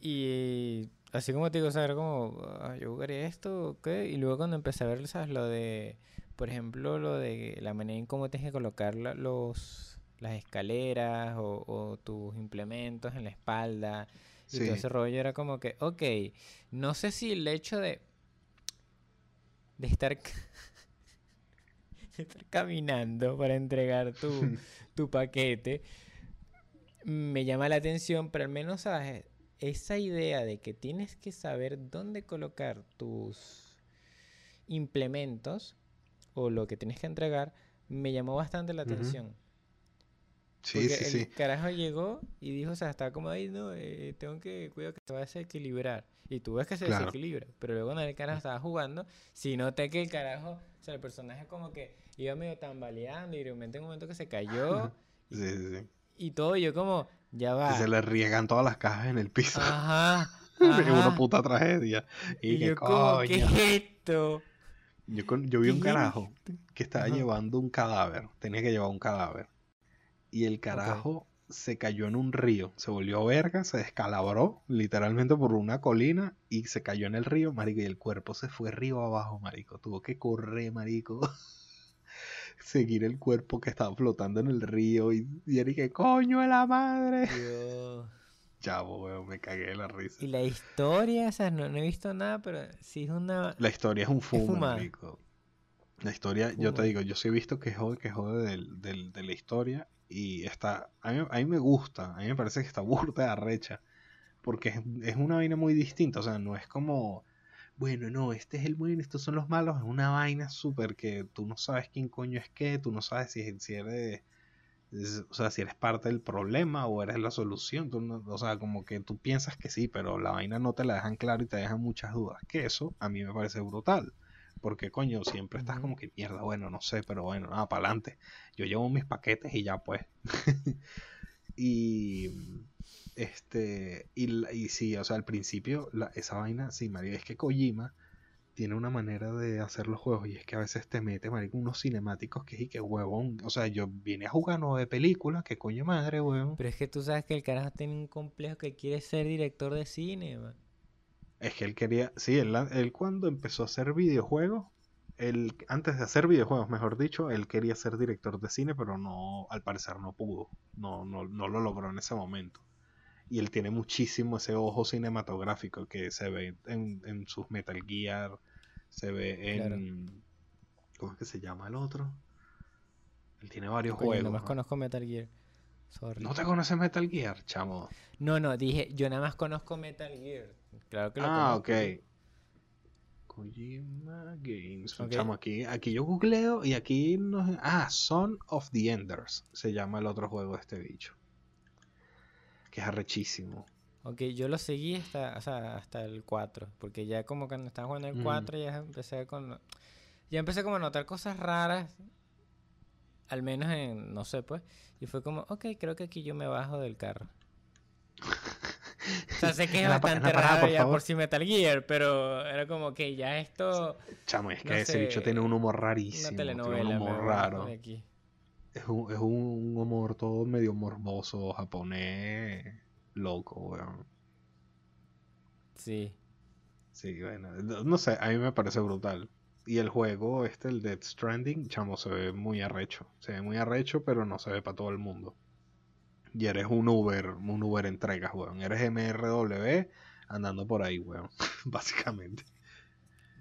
Speaker 1: Y así como te digo, o sea, era como, "Ah, yo jugaría esto, ¿ok? Y luego cuando empecé a ver, ¿sabes? Lo de, por ejemplo, lo de la manera en cómo tienes que colocar los, las escaleras o, o tus implementos en la espalda y todo
Speaker 2: Sí.
Speaker 1: ese rollo, era como que, ok, no sé si el hecho de, de estar... <laughs> de estar caminando para entregar tu, <laughs> tu paquete me llama la atención, pero al menos ¿sabes? esa idea de que tienes que saber dónde colocar tus implementos o lo que tienes que entregar me llamó bastante la atención.
Speaker 2: Sí,
Speaker 1: Porque
Speaker 2: sí,
Speaker 1: el
Speaker 2: sí.
Speaker 1: carajo llegó y dijo, o sea, estaba como ahí, no, eh, tengo que cuidar que se va a desequilibrar. Y tú ves que se
Speaker 2: Claro.
Speaker 1: desequilibra, pero luego cuando el carajo estaba jugando, sí noté que el carajo, o sea, el personaje como que iba medio tambaleando y de repente en un momento que se cayó <laughs>
Speaker 2: Sí, sí, sí.
Speaker 1: y todo, y yo como, ya va.
Speaker 2: Se le riegan todas las cajas en el piso.
Speaker 1: Ajá. <laughs>
Speaker 2: Es una
Speaker 1: ajá.
Speaker 2: puta tragedia. Y,
Speaker 1: Y
Speaker 2: que
Speaker 1: yo como, ¿qué
Speaker 2: coño.
Speaker 1: es esto?
Speaker 2: Yo, con- yo vi un
Speaker 1: ¿Qué es
Speaker 2: carajo que estaba
Speaker 1: Ajá.
Speaker 2: llevando un cadáver. Tenía que llevar un cadáver. Y el carajo se cayó en un río. Se volvió verga, se descalabró literalmente por una colina y se cayó en el río, marico. Y el cuerpo se fue río abajo, marico. Tuvo que correr, marico. <laughs> Seguir el cuerpo que estaba flotando en el río. Y, y era que coño de la madre.
Speaker 1: Dios.
Speaker 2: Chavo, weón, me cagué de la risa.
Speaker 1: Y la historia, o sea, no, no he visto nada, pero sí es una...
Speaker 2: La historia es un fumo, marico. La historia, yo te digo, yo sí he visto que jode, que jode del- del- de la historia y está, a mí, a mí me gusta, a mí me parece que está <laughs> burda de arrecha, porque es, es una vaina muy distinta, o sea, no es como, bueno, no, este es el bueno, estos son los malos, es una vaina súper que tú no sabes quién coño es qué, tú no sabes si, si eres, es- o sea, si eres parte del problema o eres la solución, tú no- o sea, como que tú piensas que sí, pero la vaina no te la dejan claro y te dejan muchas dudas, que eso a mí me parece brutal. Porque coño, siempre estás como que mierda, bueno, no sé, pero bueno, nada, para adelante. Yo llevo mis paquetes y ya pues. <laughs> y este, y, la- y sí, o sea, al principio, la- esa vaina, sí, María, es que Kojima tiene una manera de hacer los juegos y es que a veces te mete, marico, unos cinemáticos que y que huevón. O sea, yo vine a jugar no de películas, que coño madre, huevón.
Speaker 1: Pero es que tú sabes que el carajo tiene un complejo que quiere ser director de cine, man.
Speaker 2: Es que él quería, sí, él, él cuando empezó a hacer videojuegos, él, antes de hacer videojuegos, mejor dicho, él quería ser director de cine, pero no, al parecer no pudo. No, no, no lo logró en ese momento. Y él tiene muchísimo ese ojo cinematográfico que se ve en, en sus Metal Gear, se ve en... ¿Cómo es que se llama el otro? Él tiene varios
Speaker 1: Coño,
Speaker 2: juegos.
Speaker 1: nada más
Speaker 2: ¿no?
Speaker 1: conozco Metal Gear. Sorry.
Speaker 2: ¿No te conoces Metal Gear, chamo?
Speaker 1: No, no, dije, yo nada más conozco Metal Gear. Claro que lo
Speaker 2: Ah,
Speaker 1: conozco.
Speaker 2: ok. Kojima Games.
Speaker 1: Ok.
Speaker 2: Chamo, aquí, aquí yo googleo y aquí nos... Ah, Son of the Enders se llama el otro juego de este bicho. Que es arrechísimo.
Speaker 1: Ok, yo lo seguí hasta, o sea, hasta el 4, porque ya como cuando estaba jugando el
Speaker 2: Mm.
Speaker 1: 4 ya empecé con... Ya empecé como a notar cosas raras, al menos en, no sé pues, y fue como, ok, creo que aquí yo me bajo del carro. O sea, sé que es <laughs> bastante
Speaker 2: parada,
Speaker 1: raro
Speaker 2: por
Speaker 1: ya
Speaker 2: favor.
Speaker 1: por si Metal Gear, pero era como que ya esto,
Speaker 2: Chamo, es que
Speaker 1: No
Speaker 2: ese bicho tiene un humor
Speaker 1: una
Speaker 2: rarísimo. Tiene
Speaker 1: telenovela.
Speaker 2: un
Speaker 1: me
Speaker 2: humor raro.
Speaker 1: aquí.
Speaker 2: Es un, es un humor todo medio morboso, japonés, loco, weón.
Speaker 1: Sí.
Speaker 2: Sí, bueno, no- no sé, a mí me parece brutal. Y el juego, este, el Death Stranding, chamo, se ve muy arrecho. Se ve muy arrecho, pero no se ve para todo el mundo. Y eres un Uber, un Uber entregas, weón. Eres MRW andando por ahí, weón. <laughs> Básicamente.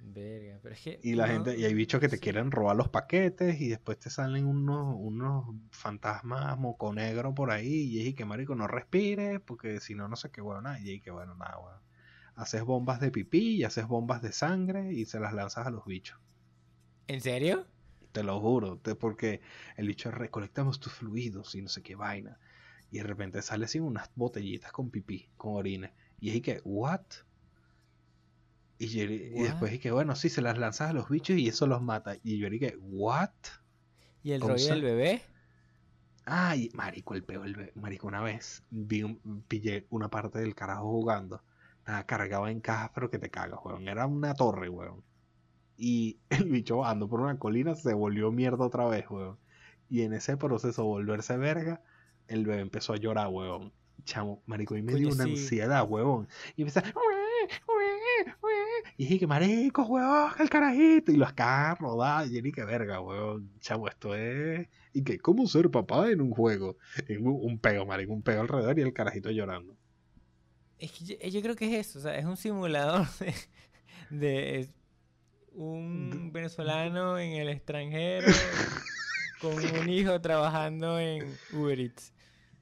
Speaker 1: Verga, pero es que...
Speaker 2: Y la
Speaker 1: no-
Speaker 2: gente, y hay bichos que te
Speaker 1: sí.
Speaker 2: quieren robar los paquetes y después te salen unos, unos fantasmas moco negro por ahí. Y es que marico, no respires, porque si no, no sé qué, weón. Y es que bueno, nada, weón. Haces bombas de pipí y haces bombas de sangre y se las lanzas a los bichos.
Speaker 1: ¿En serio?
Speaker 2: Te lo juro, te- porque el bicho recolectamos tus fluidos y no sé qué vaina. Y de repente sale así unas botellitas con pipí, con orines. Y es que, ¿what? Y, yo- y después es que, bueno, sí, se las lanzas a los bichos y eso los mata. Y yo dije, ¿what?
Speaker 1: ¿Y el
Speaker 2: ¿Cómo
Speaker 1: rollo del bebé?
Speaker 2: Ay, marico, el peo, el be- marico, una vez vi un- pillé una parte del carajo jugando. Estaba cargado en cajas, pero que te cagas, weón. Era una torre, weón. Y <laughs> el bicho bajando por una colina se volvió mierda otra vez, weón. Y en ese proceso volverse verga, el bebé empezó a llorar, weón. Chamo, marico, y me dio una
Speaker 1: sí.
Speaker 2: ansiedad, weón. Y empezó, y dije que marico, weón, el carajito. Y los cajas rodadas. Y yo dije, verga, weón. Chamo, esto es. Y que, ¿cómo ser papá en un juego? En un, un peo, marico, un peo alrededor y el carajito llorando.
Speaker 1: Es que yo, yo creo que es eso, o sea, es un simulador <laughs> de, de un venezolano en el extranjero <laughs> con un hijo trabajando en Uber Eats.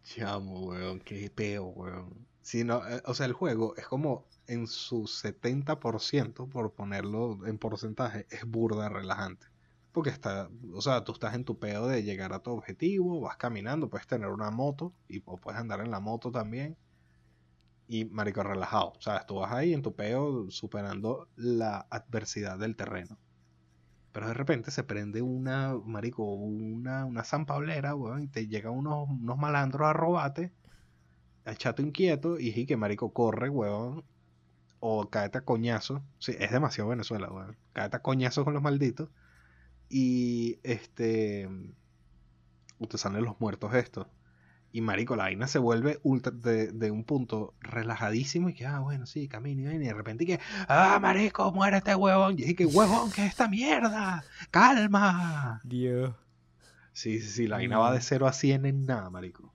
Speaker 2: Chamo, weón, qué peo, weón. Sí, no, eh, o sea, el juego es como en su 70%, por ponerlo en porcentaje, es burda relajante. Porque está, o sea, tú estás en tu peo de llegar a tu objetivo, vas caminando, puedes tener una moto y o puedes andar en la moto también. Y marico, relajado. O sea, tú vas ahí en tu peo superando la adversidad del terreno. Pero de repente se prende una, marico, una, una zampablera, weón, y te llegan unos, unos malandros a robarte, a echarte inquieto, y sí que marico corre, weón, o cáete a coñazo. Sí, es demasiado Venezuela, weón. Cáete a coñazo con los malditos. Y este. Te salen los muertos estos. Y marico, la vaina se vuelve ultra de, de un punto relajadísimo y que, ah, bueno, sí, camino y de repente y que, ah, marico, muérete, huevón. Y dije que, huevón, ¿qué es esta mierda? Calma.
Speaker 1: Dios.
Speaker 2: Sí, sí, sí, la vaina va de
Speaker 1: Mm.
Speaker 2: 0 a 100 en nada, marico.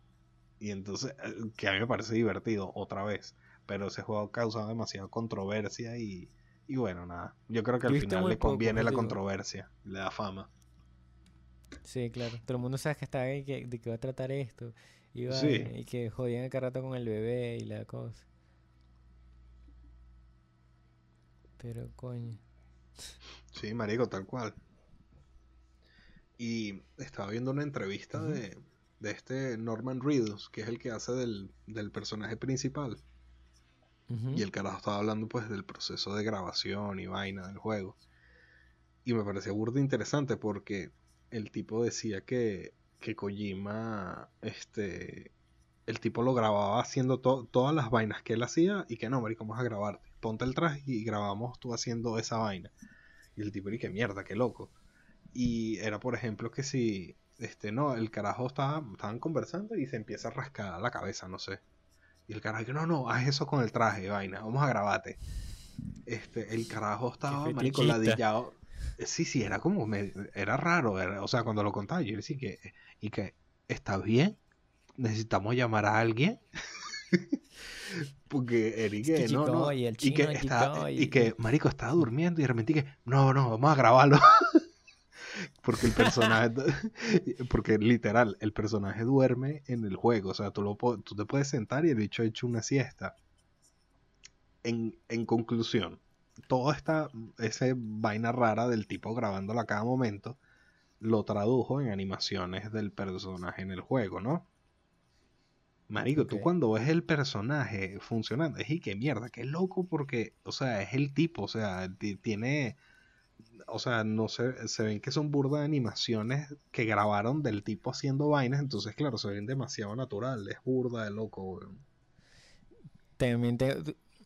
Speaker 2: Y entonces, eh, que a mí me parece divertido, otra vez. Pero ese juego ha causado demasiada controversia y, y bueno, nada. Yo creo que al final le conviene la controversia, le da fama.
Speaker 1: Sí, claro. Todo el mundo sabe que está ahí, que, de qué va a tratar esto. Y,
Speaker 2: Sí.
Speaker 1: vaina, y que jodían cada rato con el bebé y la cosa. Pero coño.
Speaker 2: Sí, marico, tal cual. Y estaba viendo una entrevista de, de este Norman Reedus, que es el que hace del, del personaje principal. Y el carajo estaba hablando pues del proceso de grabación y vaina del juego. Y me parecía burda interesante porque el tipo decía que, que Kojima, este, el tipo lo grababa haciendo to- todas las vainas que él hacía y que no, marico, vamos a grabarte. Ponte el traje y grabamos tú haciendo esa vaina. Y el tipo, y que mierda, qué loco. Y era, por ejemplo, que si, este, no, el carajo estaba, estaban conversando y se empieza a rascar la cabeza, no sé. Y el carajo, no, no, haz eso con el traje, vaina, vamos a grabarte. Este, el carajo estaba, marico, ladillado. Sí, sí, era como, era raro, o sea, cuando lo contaba yo decía que, y que, ¿está bien? ¿Necesitamos llamar a alguien? <laughs> Porque Eric, no, no, y, que y... que Marico estaba durmiendo y de repente que, no, no, vamos a grabarlo. <laughs> porque el personaje, <laughs> porque literal, el personaje duerme en el juego, o sea, tú, lo, tú te puedes sentar y el bicho ha hecho una siesta. En, en conclusión, toda esta esa vaina rara del tipo grabándolo a cada momento lo tradujo en animaciones del personaje en el juego, ¿no? Marico, tú cuando ves el personaje funcionando, es y qué mierda, qué loco porque, o sea, es el tipo, o sea, tiene, o sea, no se, se ven que son burdas de animaciones que grabaron del tipo haciendo vainas, entonces claro, se ven demasiado natural, es burda de loco, weón.
Speaker 1: También te,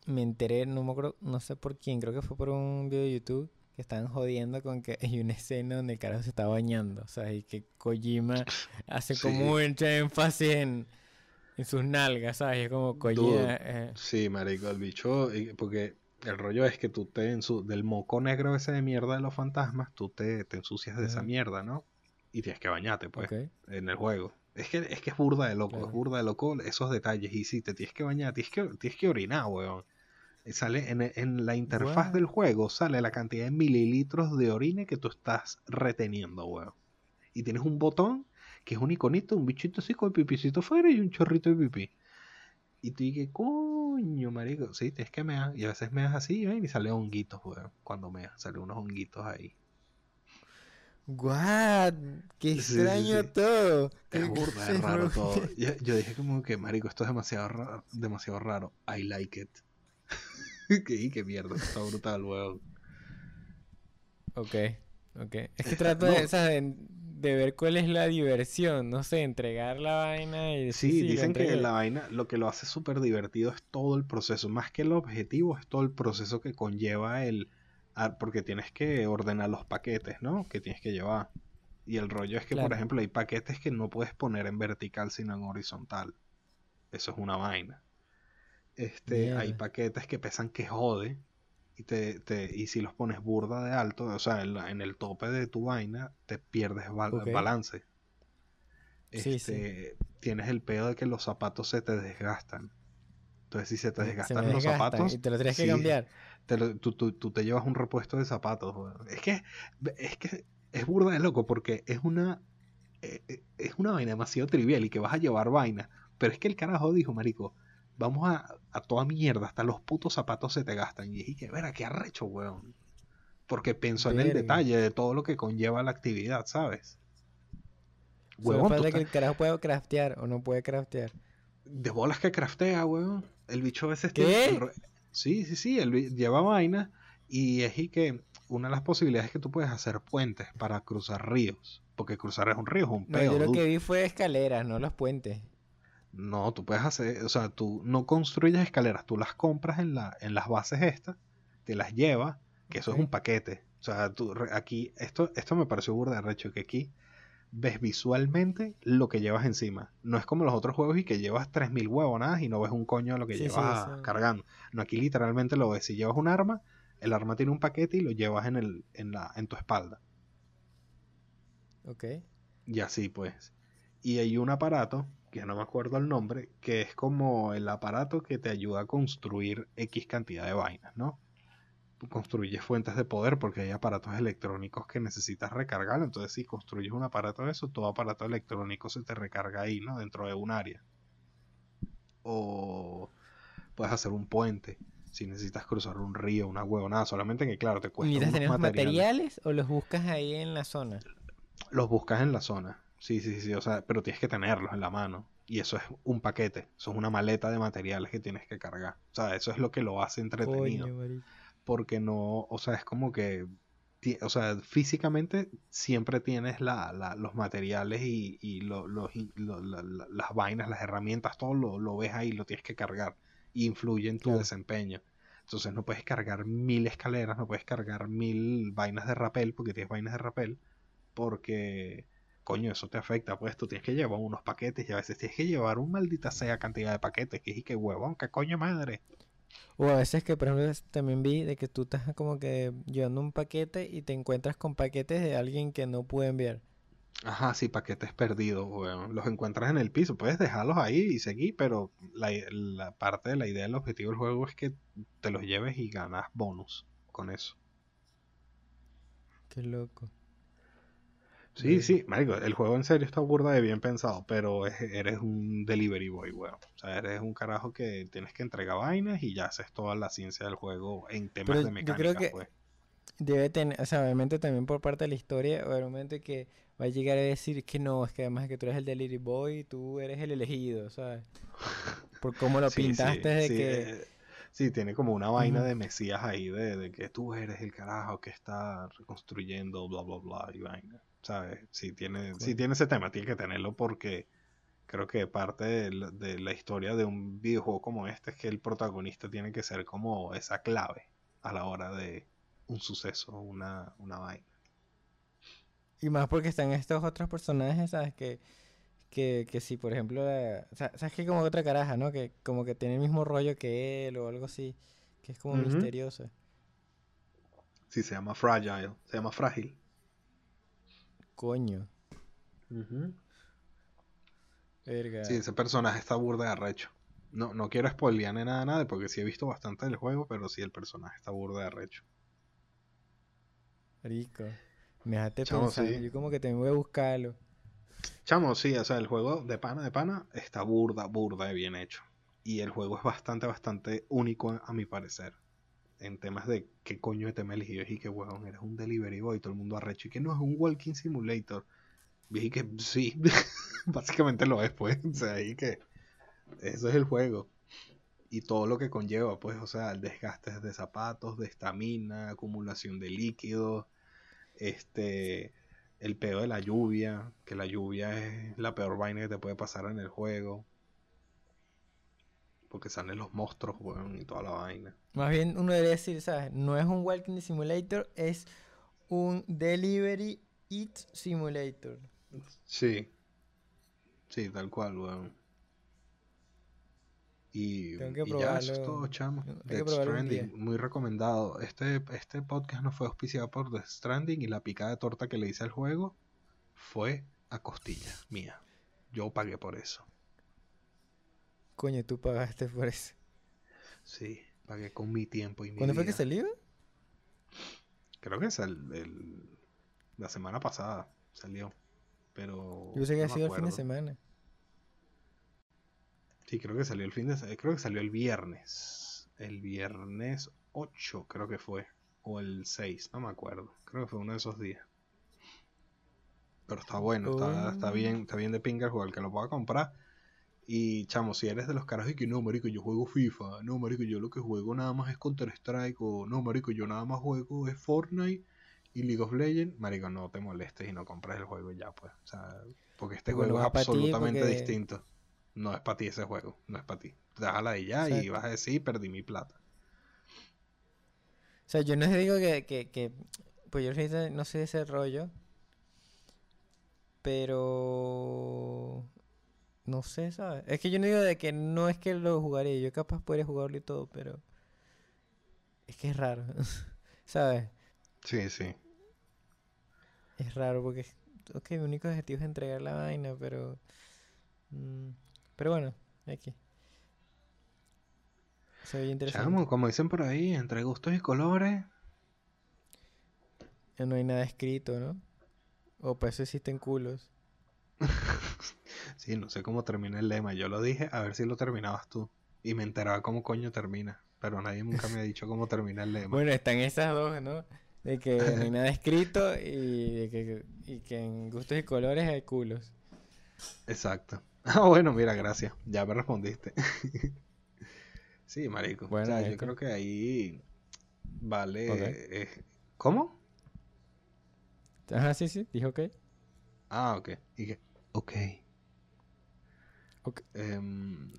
Speaker 1: me enteré, no me acuerdo, no sé por quién, creo que fue por un video de YouTube que estaban jodiendo con que <laughs> hay una escena donde el carajo se está bañando, o sea, y que Kojima <laughs> hace como mucho énfasis en, en, sus nalgas, ¿sabes? Es como Kojima... Eh.
Speaker 2: Sí, marico, el bicho, porque el rollo es que tú te en su, del moco negro ese de mierda de los fantasmas, tú te, te ensucias de esa mierda, ¿no? Y tienes que bañarte, pues, en el juego. Es que, es que es burda de loco, es burda de loco esos detalles. Y sí, te tienes que bañar, tienes que, tienes que orinar, weón. Sale en, la interfaz del juego, sale la cantidad de mililitros de orine que tú estás reteniendo, weón. Y tienes un botón que es un iconito, un bichito así con el pipicito fuera y un chorrito de pipí. Y tú dices, coño, marico, sí, tienes que mear. Y a veces meas así, ¿ven? y sale honguitos, weón. Cuando meas, sale unos honguitos ahí.
Speaker 1: ¡Guau! ¡Qué extraño todo!
Speaker 2: Es burda, es raro todo. <laughs> Yo, yo, dije como que, marico, esto es demasiado raro, demasiado raro. I like it. <laughs> qué, qué mierda, está brutal, weón.
Speaker 1: Ok, ok. Es que <laughs> trato de, ver cuál es la diversión, no sé, entregar la vaina y
Speaker 2: Sí, dicen que la vaina, lo que lo hace súper divertido es todo el proceso, más que el objetivo, es todo el proceso que conlleva el... porque tienes que ordenar los paquetes, ¿no? Que tienes que llevar. Y el rollo es que, por ejemplo, hay paquetes que no puedes poner en vertical, sino en horizontal. Eso es una vaina. Este, hay paquetes que pesan que jode. Y, te, te, y si los pones burda de alto, o sea, en, el tope de tu vaina, te pierdes balance. Este, Tienes el pedo de que los zapatos se te desgastan. Entonces, si se te desgastan los zapatos.
Speaker 1: Y te lo tienes que cambiar.
Speaker 2: tú, tú, te llevas un repuesto de zapatos. Es que, es que es burda de loco porque es una. Eh, eh, es una vaina demasiado trivial y que vas a llevar vaina. Pero es que el carajo dijo, marico, vamos a, a toda mierda, hasta los putos zapatos se te gastan. Y dije, verá, qué arrecho, weón. Porque pensó en el detalle de todo lo que conlleva la actividad, ¿sabes?
Speaker 1: Huevón. Que el carajo puede craftear o no puede craftear.
Speaker 2: De bolas que craftea, weón. El bicho a veces
Speaker 1: ¿Qué?
Speaker 2: Sí, sí, sí, él lleva vaina y es y que una de las posibilidades es que tú puedes hacer puentes para cruzar ríos. Porque cruzar es un río, es un pedo.
Speaker 1: yo lo que vi fue escaleras, no los puentes.
Speaker 2: No, tú puedes hacer, o sea, tú no construyes escaleras, tú las compras en, la, en las bases estas, te las llevas, que eso es un paquete. O sea, tú, aquí, esto, esto me pareció burda de recho, que aquí ves visualmente lo que llevas encima. No es como los otros juegos y que llevas 3000 huevonadas y no ves un coño de lo que llevas cargando. No, aquí literalmente lo ves. Si llevas un arma, el arma tiene un paquete y lo llevas en, el, en, la, en tu espalda.
Speaker 1: Ok.
Speaker 2: Y así pues. Y hay un aparato que no me acuerdo el nombre, que es como el aparato que te ayuda a construir X cantidad de vainas, ¿no? Tú construyes fuentes de poder porque hay aparatos electrónicos que necesitas recargar, entonces si construyes un aparato de eso, todo aparato electrónico se te recarga ahí, ¿no? Dentro de un área. O puedes hacer un puente si necesitas cruzar un río, una nada solamente que claro, te cuesta
Speaker 1: ¿Y tener materiales o los buscas ahí en la zona?
Speaker 2: Los buscas en la zona. Sí, sí, sí, o sea, pero tienes que tenerlos en la mano. Y eso es un paquete, eso es una maleta de materiales que tienes que cargar. O sea, eso es lo que lo hace entretenido. porque no, o sea, es como que, o sea, físicamente siempre tienes la, la, los materiales y, y lo, los, las vainas, las herramientas, todo lo, lo, ves ahí, lo tienes que cargar. Y influye en tu desempeño. Entonces no puedes cargar mil escaleras, no puedes cargar mil vainas de rapel, porque tienes vainas de rapel, porque coño, eso te afecta, pues tú tienes que llevar unos paquetes y a veces tienes que llevar un maldita sea cantidad de paquetes, que es y que huevón, que coño madre.
Speaker 1: O a veces que, por ejemplo, también vi de que tú estás como que llevando un paquete y te encuentras con paquetes de alguien que no puede enviar.
Speaker 2: Ajá, sí, paquetes perdidos, weón. Los encuentras en el piso. Puedes dejarlos ahí y seguir, pero la, la parte de la idea del objetivo del juego es que te los lleves y ganas bonus con eso.
Speaker 1: Qué loco.
Speaker 2: Sí, sí, marico, el juego en serio está burda de bien pensado, pero eres un delivery boy, weón. O sea, eres un carajo que tienes que entregar vainas y ya haces toda la ciencia del juego en temas de mecánica, yo creo que pues.
Speaker 1: Debe tener, o sea, obviamente también por parte de la historia, obviamente que va a llegar a decir que no, es que además que tú eres el delivery boy, tú eres el elegido, ¿sabes? Por cómo lo <laughs> pintaste de que...
Speaker 2: Eh, sí, tiene como una vaina de mesías ahí, de, de, que tú eres el carajo que está reconstruyendo, bla, bla, bla, y vaina. ¿Sabes? Si tiene, si tiene ese tema, tiene que tenerlo porque creo que parte de la, historia de un videojuego como este es que el protagonista tiene que ser como esa clave a la hora de un suceso, una, una vaina.
Speaker 1: Y más porque están estos otros personajes, ¿sabes? Que, que, que si, por ejemplo, ¿sabes que como otra caraja, ¿no? Que como que tiene el mismo rollo que él o algo así, que es como misterioso.
Speaker 2: Sí, se llama Fragile, se llama Frágil.
Speaker 1: Coño.
Speaker 2: Sí, ese personaje está burda de arrecho. No, no quiero spoilear ni nada, nada, porque sí he visto bastante del juego, pero sí el personaje está burda de arrecho.
Speaker 1: Rico. Me dejaste pensar, yo como que te voy a buscarlo.
Speaker 2: Chamo, sí, o sea, el juego de pana de pana está burda, burda de bien hecho. Y el juego es bastante, bastante único a mi parecer en temas de qué coño de tema elegido y que huevón, eres un delivery boy, todo el mundo arrecho y que no es un walking simulator. Dije que sí, <laughs> básicamente lo es, pues. O sea, ahí que eso es el juego. Y todo lo que conlleva, pues, o sea, el desgaste de zapatos, de estamina, acumulación de líquidos, este, el pedo de la lluvia, que la lluvia es la peor vaina que te puede pasar en el juego. Porque salen los monstruos, weón, y toda la vaina.
Speaker 1: Más bien uno debería decir, ¿sabes? No es un Walking Simulator, es un Delivery Eat Simulator.
Speaker 2: Sí. Sí, tal cual, weón. Y, ya eso es todo, chamo. Death Stranding, muy recomendado. Este, este podcast no fue auspiciado por Death Stranding y la picada de torta que le hice al juego fue a costilla mía. Yo pagué por eso.
Speaker 1: Coño, tú pagaste por eso.
Speaker 2: Sí, pagué con mi tiempo y mi
Speaker 1: ¿Cuándo fue que salió?
Speaker 2: Creo que es el, la semana pasada salió. Pero.
Speaker 1: Yo sé que ha sido el fin de semana.
Speaker 2: Sí, creo que salió el fin de Creo que salió el viernes. El viernes 8, creo que fue. O el 6, no me acuerdo. Creo que fue uno de esos días. Pero está bueno, está, está, oh. bien, está bien de pinga el juego. El que lo pueda comprar y chamo, si eres de los caras y que no, marico, yo juego FIFA, no, marico, yo lo que juego nada más es Counter Strike, o no, marico, yo nada más juego es Fortnite y League of Legends, marico, no te molestes y no compres el juego ya, pues. O sea, porque este juego es absolutamente distinto. No es para ti ese juego, no es para ti. Déjala de ya y vas a decir, perdí mi plata.
Speaker 1: O sea, yo no digo que, que, que pues yo no sé ese rollo, pero no sé, ¿sabes? Es que yo no digo de que no es que lo jugaría, yo capaz podría jugarlo y todo, pero es que es raro, <laughs> ¿sabes?
Speaker 2: Sí, sí.
Speaker 1: Es raro porque, ok, mi único objetivo es entregar la vaina, pero... Mm, pero bueno, aquí. Se ve interesante.
Speaker 2: como dicen por ahí, entre gustos y colores.
Speaker 1: No hay nada escrito, ¿no? O para eso existen culos. <laughs>
Speaker 2: Sí, no sé cómo termina el lema. Yo lo dije, a ver si lo terminabas tú. Y me enteraba cómo coño termina. Pero nadie nunca me ha dicho cómo termina el lema.
Speaker 1: bueno, están esas dos, ¿no? De que no hay nada escrito y, que, en gustos y colores hay culos.
Speaker 2: Exacto. <laughs> Ah, bueno, mira, gracias. Ya me respondiste. <laughs> sí, marico. Bueno, o sea, yo creo que ahí vale... Eh, ¿Cómo?
Speaker 1: Ajá, sí, sí, dijo ok.
Speaker 2: Ah, ok. ¿Y qué? Ok. Em,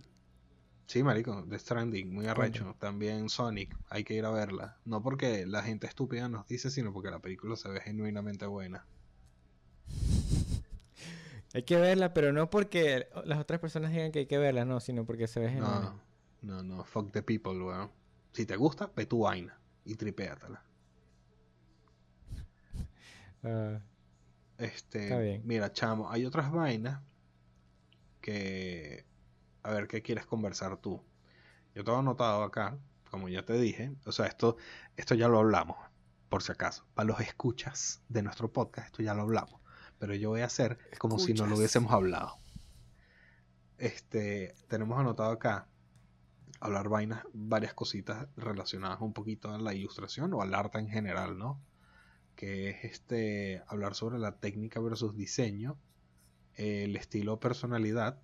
Speaker 2: sí, marico, The Stranding, muy arrecho. También Sonic, hay que ir a verla. No porque la gente estúpida nos dice, sino porque la película se ve genuinamente buena. <laughs>
Speaker 1: Hay que verla, pero no porque las otras personas digan que hay que verla, no, sino porque se ve
Speaker 2: genuina. No, no, no, fuck the people, weón. Si te gusta, ve tu vaina y tripéatela. <laughs>
Speaker 1: Ah,
Speaker 2: Este,
Speaker 1: Está bien.
Speaker 2: mira, chamo, hay otras vainas que a ver qué quieres conversar tú. Yo te he anotado acá, como ya te dije, o sea, esto esto ya lo hablamos, por si acaso. Para los escuchas de nuestro podcast, esto ya lo hablamos, pero yo voy a hacer como si no lo hubiésemos hablado. Este, tenemos anotado acá hablar vainas, varias cositas relacionadas un poquito a la ilustración o al arte en general, ¿no? Que es este hablar sobre la técnica versus diseño, el estilo personalidad.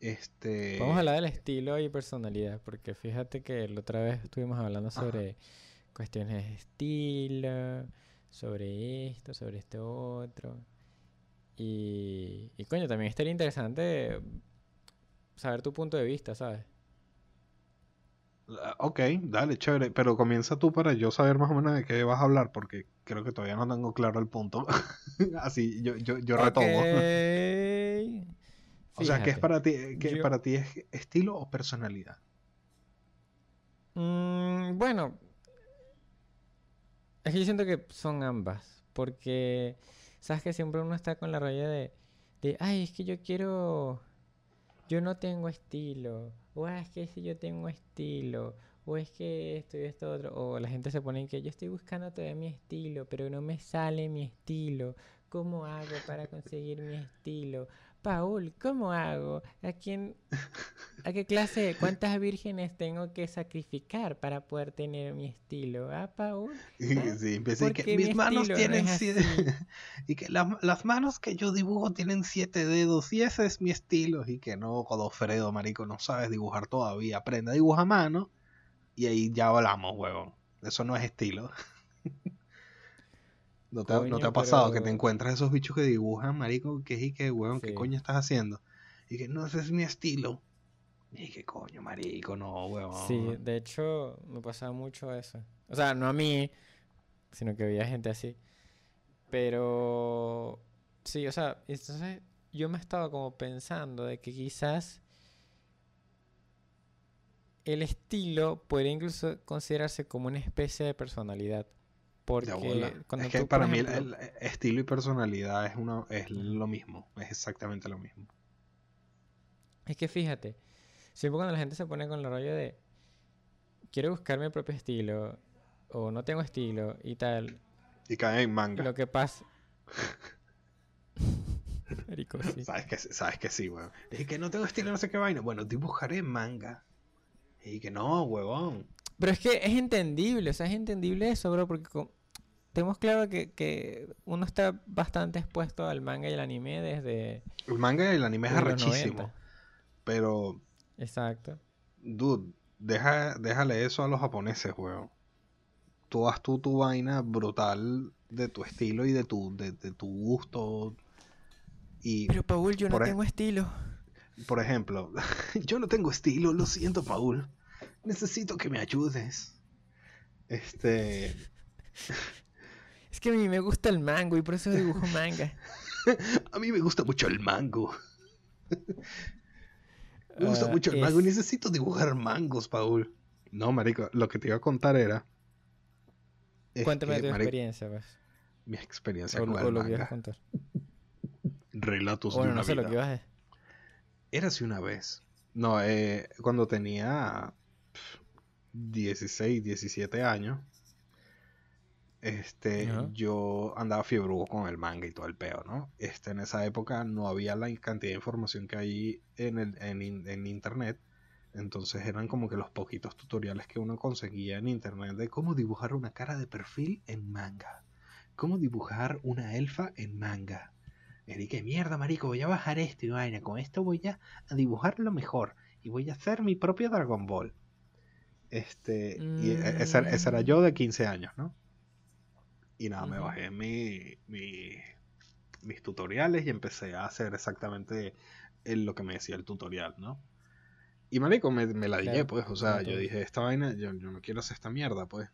Speaker 2: Este
Speaker 1: Vamos a hablar del estilo y personalidad, porque fíjate que la otra vez estuvimos hablando
Speaker 2: Ajá.
Speaker 1: sobre cuestiones de estilo, sobre esto, sobre esto otro. Y, y coño, también estaría interesante saber tu punto de vista, ¿sabes?
Speaker 2: Ah, Ok, dale, chévere, pero comienza tú para yo saber más o menos de qué vas a hablar, porque creo que todavía no tengo claro el punto. <laughs> Así, yo, yo, yo retomo. <laughs> O sea, ¿qué es para ti, qué
Speaker 1: yo-
Speaker 2: para ti es estilo o personalidad?
Speaker 1: Mm, bueno, es que yo siento que son ambas, porque sabes que siempre uno está con la raya de, de, ay, es que yo quiero, yo no tengo estilo, o "Ah, es que si yo tengo estilo, o es que esto y esto otro, o la gente se pone en que yo estoy buscando todavía mi estilo, pero no me sale mi estilo, ¿cómo hago para conseguir mi estilo? Paul, ¿cómo hago? ¿A quién, a qué clase, cuántas vírgenes tengo que sacrificar para poder tener mi estilo? ¿Ah, Paul? Ah,
Speaker 2: Sí, y que
Speaker 1: mi
Speaker 2: mis manos
Speaker 1: no
Speaker 2: tienen siete...
Speaker 1: así". <laughs>
Speaker 2: y que las, las manos que yo dibujo tienen siete dedos y ese es mi estilo. Y que no, Godofredo, marico, no sabes dibujar todavía. Aprende a dibujar a mano y ahí ya hablamos, huevón. Eso no es estilo. <laughs> ¿No te, ha- no te ha pasado que te encuentras esos bichos que dibujan, marico? Que y que, huevón, ¿qué coño estás haciendo? Y que no, ese es mi estilo. Y que coño, marico, no, huevón.
Speaker 1: Sí, de hecho me pasaba mucho eso. O sea, no a mí, sino que veía gente así. Pero sí, o sea, entonces yo me estaba como pensando de que quizás el estilo podría incluso considerarse como una especie de personalidad. Porque cuando
Speaker 2: es que
Speaker 1: tú, por
Speaker 2: para mí el,
Speaker 1: ejemplo,
Speaker 2: el estilo y personalidad es una es lo mismo, es exactamente lo mismo.
Speaker 1: Es que fíjate, siempre cuando la gente se pone con el rollo de quiero buscar mi propio estilo o no tengo estilo y tal,
Speaker 2: Y cae en manga.
Speaker 1: lo que pasa... <laughs> Marico, sí.
Speaker 2: Sabes que sabes que sí, weón. Es que no tengo estilo, no sé qué vaina. Bueno, dibujaré manga. Y que no, huevón.
Speaker 1: Pero es que es entendible, o sea, es entendible eso, bro, porque tenemos claro que, que uno está bastante expuesto al manga y al anime desde,
Speaker 2: El manga y el anime es arrechísimo.
Speaker 1: 90.
Speaker 2: Pero,
Speaker 1: Exacto.
Speaker 2: dude, deja, déjale eso a los japoneses, weón. Tú haz tú tu vaina brutal de tu estilo y de tu, de, de tu gusto. Y,
Speaker 1: Pero Paul, yo no
Speaker 2: ej-
Speaker 1: tengo estilo.
Speaker 2: por ejemplo, <laughs> yo no tengo estilo, lo siento, Paul. Necesito que me ayudes. Este. <laughs>
Speaker 1: Es que a mí me gusta el mango y por eso dibujo <laughs> manga.
Speaker 2: A mí me gusta mucho el mango. Me gusta
Speaker 1: Ah,
Speaker 2: mucho el mango y
Speaker 1: es-
Speaker 2: necesito dibujar mangos, Paul. No, marico, lo que te iba a contar era...
Speaker 1: Cuéntame
Speaker 2: que,
Speaker 1: tu
Speaker 2: marico,
Speaker 1: experiencia, pues.
Speaker 2: Mi experiencia
Speaker 1: O,
Speaker 2: con
Speaker 1: o
Speaker 2: el
Speaker 1: lo que ibas a
Speaker 2: manga.
Speaker 1: contar.
Speaker 2: Relatos de una
Speaker 1: no sé lo
Speaker 2: vida.
Speaker 1: que ibas a.
Speaker 2: Érase una vez. No, eh, cuando tenía 16, 17 años, este, yo andaba fiebrudo con el manga y todo el peo, ¿no? Este, en esa época no había la cantidad de información que hay en, el, en, en internet. Entonces eran como que los poquitos tutoriales que uno conseguía en internet de cómo dibujar una cara de perfil en manga. Cómo dibujar una elfa en manga. Y que mierda, marico, voy a bajar esto y vaina. Con esto voy a, a dibujarlo mejor. Y voy a hacer mi propio Dragon Ball. Este, y e- ese, era- era yo de 15 años, ¿no? Y nada, me bajé mi, mi- mis tutoriales y empecé a hacer exactamente lo que me decía el tutorial, ¿no? Y marico, me, me la dije,
Speaker 1: Claro,
Speaker 2: pues, o sea, yo dije, esta vaina, yo, yo no quiero hacer esta mierda, pues.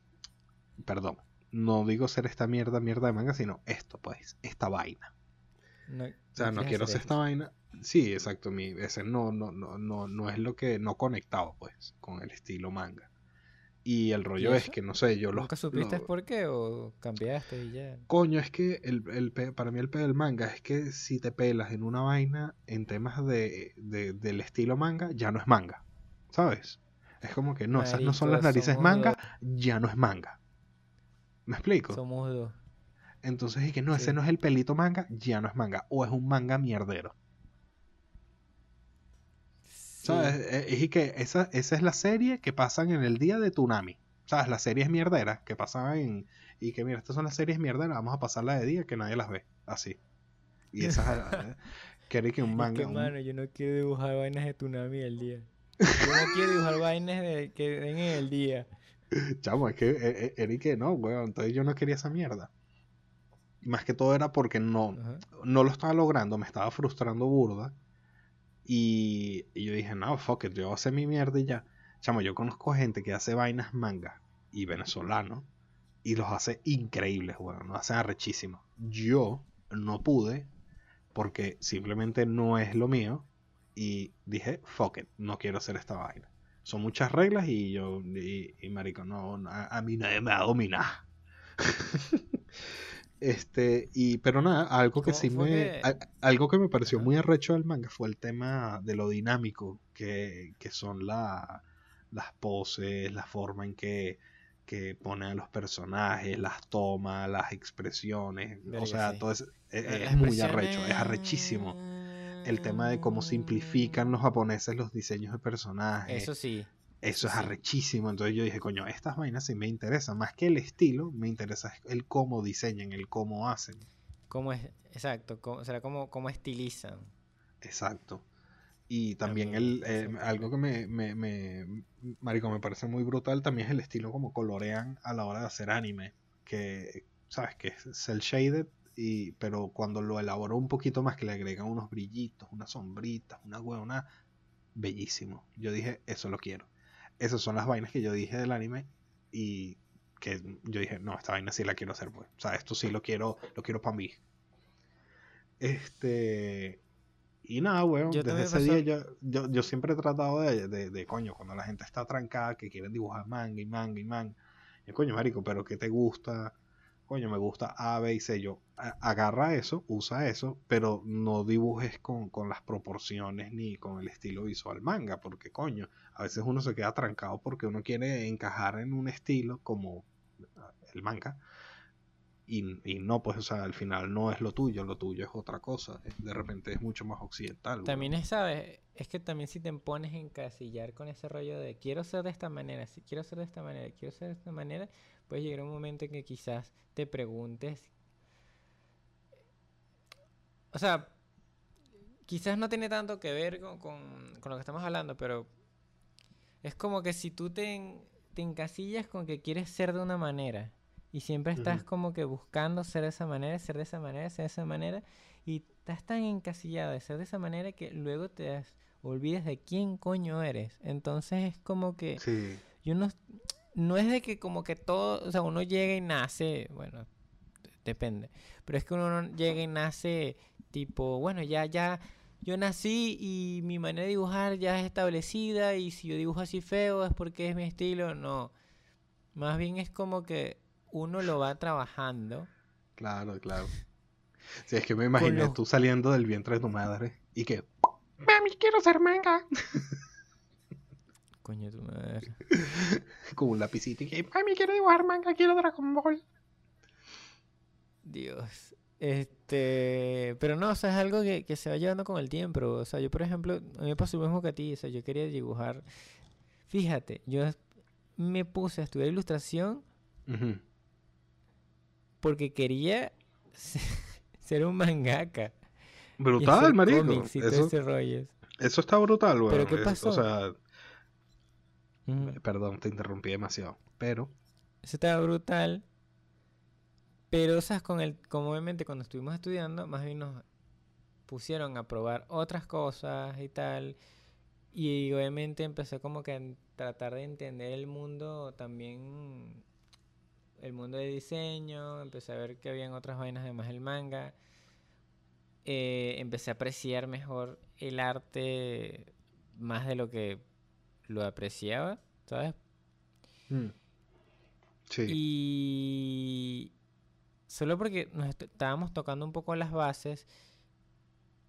Speaker 2: Perdón, no digo ser esta mierda, mierda de manga, sino esto, pues, esta vaina.
Speaker 1: No,
Speaker 2: O sea, no quiero hacer esta vaina. Sí, exacto. Mi, ese no, no, no, no, no es lo que. No conectado, pues, con el estilo manga. Y el rollo es que, no sé, yo lo...
Speaker 1: ¿Nunca supiste por qué o cambiaste y ya?
Speaker 2: Coño, es que el, el, para mí el pedo del manga es que si te pelas en una vaina en temas de, del estilo manga, ya no es manga, ¿sabes? Es como que no, esas no son las narices manga, ya no es manga. ¿Me explico?
Speaker 1: Somos dos.
Speaker 2: Entonces es que no, ese no es el pelito manga, ya no es manga. O es un manga mierdero. ¿Sabes? Es, que esa, esa es la serie que pasan en el día de Tsunami. ¿Sabes? Las series mierderas que pasaban en. Y que mira, estas son las series mierderas, vamos a pasarlas de día que nadie las ve. Así. Y <laughs> esas. Eh, quiere que un manga.
Speaker 1: mano, yo no quiero dibujar vainas de Tsunami el día. Yo no quiero dibujar vainas de, que den en el día. <laughs>
Speaker 2: Chamo, es que eh, eh, Eric no, weón. Entonces yo no quería esa mierda. Más que todo era porque no, no lo estaba logrando, me estaba frustrando burda. Y, yo dije, no, fuck it, yo voy a hacer mi mierda y ya. Chamo, yo conozco gente que hace vainas manga y venezolano y los hace increíbles, weón. Los hace arrechísimos. Yo no pude porque simplemente no es lo mío y dije, fuck it, no quiero hacer esta vaina. Son muchas reglas y yo, y, marico, no, a, mí nadie me va a dominar. <laughs> este, y, pero nada, algo que sí me, algo que me pareció muy arrecho del manga fue el tema de lo dinámico que, que son la, las poses, la forma en que, que ponen a los personajes, las tomas, las expresiones, o sea, todo es, es muy arrecho, es arrechísimo. El tema de cómo simplifican los japoneses los diseños de personajes.
Speaker 1: Eso sí.
Speaker 2: Eso es arrechísimo. Entonces yo dije, coño, estas vainas sí me interesan. Más que el estilo, me interesa el cómo diseñan, el cómo hacen.
Speaker 1: Cómo es, exacto, cómo, será cómo, cómo estilizan.
Speaker 2: Exacto. Y también el, eh, algo que me, me, me, marico, me parece muy brutal también es el estilo como colorean a la hora de hacer anime. Que, ¿sabes? Que es cel shaded y, pero cuando lo elaboró un poquito más, que le agregan unos brillitos, unas sombritas, una huevona, bellísimo. Yo dije, eso lo quiero. Esas son las vainas que yo dije del anime y que yo dije, no, esta vaina sí la quiero hacer, pues. O sea, esto sí lo quiero, lo quiero para mí. Este. Y nada, weón, desde ese día yo, yo, yo, siempre he tratado de, de, de, coño, cuando la gente está trancada, que quieren dibujar manga y manga y manga. Y coño, marico, pero ¿qué te gusta? Coño, me gusta A, B y C. Yo, agarra eso, usa eso, pero no dibujes con, las proporciones ni con el estilo visual manga, porque coño, a veces uno se queda trancado porque uno quiere encajar en un estilo como el manga. Y, no, pues, o sea, al final no es lo tuyo, lo tuyo es otra cosa. De repente es mucho más occidental.
Speaker 1: También es, ¿sabes? Es que también si te pones en encasillar con ese rollo de quiero ser de esta manera, si quiero ser de esta manera, quiero ser de esta manera, puede llegar un momento en que quizás te preguntes. O sea, quizás no tiene tanto que ver con, lo que estamos hablando, pero es como que si tú te, te, encasillas con que quieres ser de una manera y siempre estás como que buscando ser de esa manera, ser de esa manera, ser de esa manera, y estás tan encasillado de ser de esa manera que luego te olvides de quién coño eres. Entonces es como que yo no no es de que como que todo, o sea, uno llega y nace, bueno, depende, pero es que uno llega y nace tipo, bueno, ya, ya, yo nací y mi manera de dibujar ya es establecida y si yo dibujo así feo es porque es mi estilo, no. Más bien es como que uno lo va trabajando.
Speaker 2: Claro, claro. <laughs> Si es que me imaginé tú saliendo del vientre de tu madre y que, mami, quiero ser manga. <laughs>
Speaker 1: Coño, tu madre. <laughs>
Speaker 2: Con un lapicito y que, mami, quiero dibujar manga, quiero Dragon Ball.
Speaker 1: Dios. Este, pero no, o sea, es algo que, se va llevando con el tiempo. O sea, yo, por ejemplo, a mí me pasó lo mismo que a ti. O sea, yo quería dibujar. Fíjate, yo me puse a estudiar ilustración porque quería <laughs> ser un mangaka.
Speaker 2: Brutal, marico. Eso, eso está brutal, güey.
Speaker 1: Pero ¿qué pasó?
Speaker 2: o sea, Perdón, te interrumpí demasiado. Pero.
Speaker 1: Eso estaba brutal. Pero, ¿sabes? Con el, como obviamente cuando estuvimos estudiando, más bien nos pusieron a probar otras cosas y tal. Y obviamente empecé como que a tratar de entender el mundo también. El mundo de diseño. Empecé a ver que habían otras vainas además del manga. Eh, empecé a apreciar mejor el arte más de lo que lo apreciaba, ¿sabes?
Speaker 2: Mm. Sí.
Speaker 1: Y solo porque nos est- estábamos tocando un poco las bases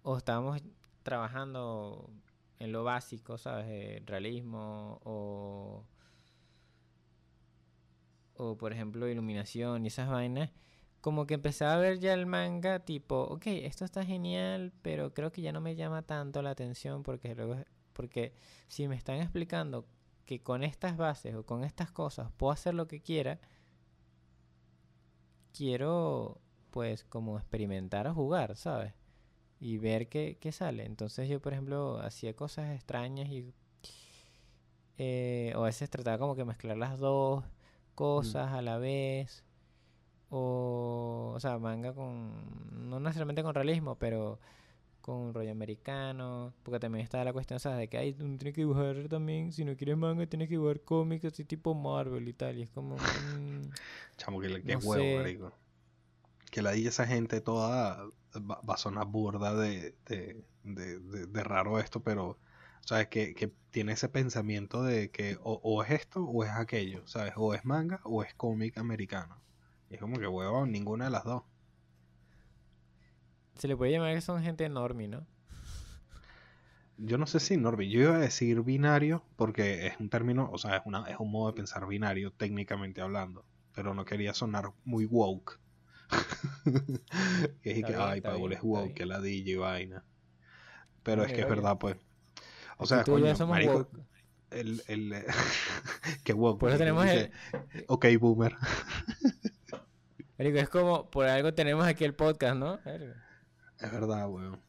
Speaker 1: o estábamos trabajando en lo básico, ¿sabes? Eh, realismo o, o, por ejemplo, iluminación y esas vainas. Como que empezaba a ver ya el manga tipo, ok, esto está genial, pero creo que ya no me llama tanto la atención porque luego, porque si me están explicando que con estas bases o con estas cosas puedo hacer lo que quiera, quiero pues como experimentar o jugar, ¿sabes? Y ver qué, qué sale. Entonces yo, por ejemplo, hacía cosas extrañas y... eh, o a veces trataba como que mezclar las dos cosas a la vez. O, o sea, manga con... No necesariamente con realismo, pero con un rollo americano. Porque también está la cuestión, ¿sabes? De que hay, tú tienes que dibujar también. Si no quieres manga, tienes que dibujar cómics así tipo Marvel y tal. Y es como... mm,
Speaker 2: Chamo, que, que
Speaker 1: no
Speaker 2: huevo, marico. Que la di esa gente toda va, va a sonar burda de, de, de, de- de raro esto, pero, ¿sabes? Que, que tiene ese pensamiento de que o, o es esto o es aquello, ¿sabes? O es manga o es cómic americano. Y es como que, huevo, ninguna de las dos.
Speaker 1: Se le puede llamar que son gente enorme, ¿no?
Speaker 2: Yo no sé si Norby, yo iba a decir binario porque es un término, o sea, es, una, es un modo de pensar binario técnicamente hablando, pero no quería sonar muy woke. <laughs> que,
Speaker 1: bien,
Speaker 2: ay, Paul es woke, que la DJ vaina. Pero es que es verdad, pues. O sea, coño,
Speaker 1: somos
Speaker 2: marico,
Speaker 1: woke.
Speaker 2: el, el, eh, <laughs> que woke.
Speaker 1: Por eso
Speaker 2: marico,
Speaker 1: tenemos
Speaker 2: dice,
Speaker 1: el...
Speaker 2: Ok, boomer. <laughs>
Speaker 1: Marico, es como, por algo tenemos aquí el podcast, ¿no? Verga.
Speaker 2: Es verdad, weón.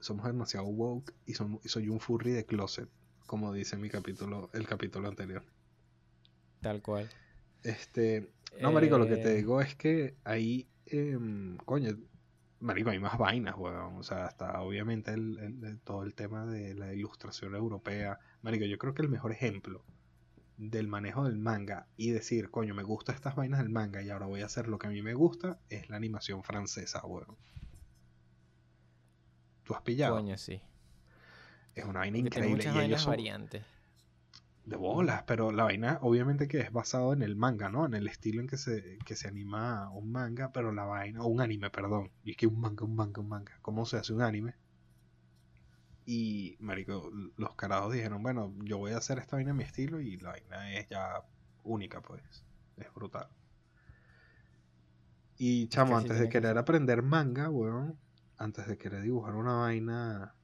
Speaker 2: Somos demasiado woke y, soy un furry de closet, como dice mi capítulo, el capítulo anterior.
Speaker 1: Tal cual.
Speaker 2: Este, no, marico, lo que te
Speaker 1: Eh,
Speaker 2: digo es que ahí, em, coño, marico, hay más vainas, weón. O sea, hasta obviamente el, todo el tema de la ilustración europea. Marico, yo creo que el mejor ejemplo del manejo del manga y decir, coño, me gustan estas vainas del manga y ahora voy a hacer lo que a mí me gusta, es la animación francesa, weón. ¿Tú has pillado?
Speaker 1: Coño, sí.
Speaker 2: Es una vaina increíble
Speaker 1: muchas
Speaker 2: y ellos
Speaker 1: vainas
Speaker 2: son
Speaker 1: variantes.
Speaker 2: de bolas, pero la vaina obviamente que es basado en el manga, ¿no? En el estilo en que se, que se anima un manga, pero la vaina, o un anime, perdón. Y es que un manga, un manga, un manga. ¿Cómo se hace un anime? Y, marico, los carajos dijeron, bueno, yo voy a hacer esta vaina en mi estilo y la vaina es ya única, pues. Es brutal. Y, chamo, antes de querer aprender manga, weón, antes de querer dibujar una vaina,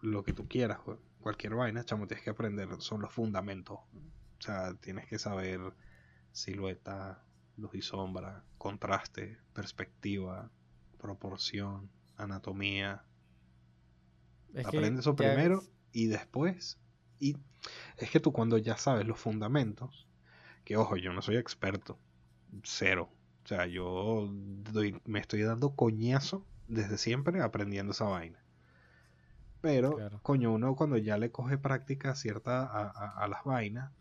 Speaker 2: lo que tú quieras, cualquier vaina, chamo, tienes que aprender, son los fundamentos. O sea, tienes que saber silueta, luz y sombra, contraste, perspectiva, proporción, anatomía.
Speaker 1: Es
Speaker 2: Aprende eso primero y después. Y es que tú cuando ya sabes los fundamentos, que ojo, yo no soy experto, cero. O sea, yo doy- me estoy dando coñazo desde siempre aprendiendo esa vaina. Pero,
Speaker 1: Claro.
Speaker 2: coño, uno cuando ya le coge práctica cierta a, a- a las vainas,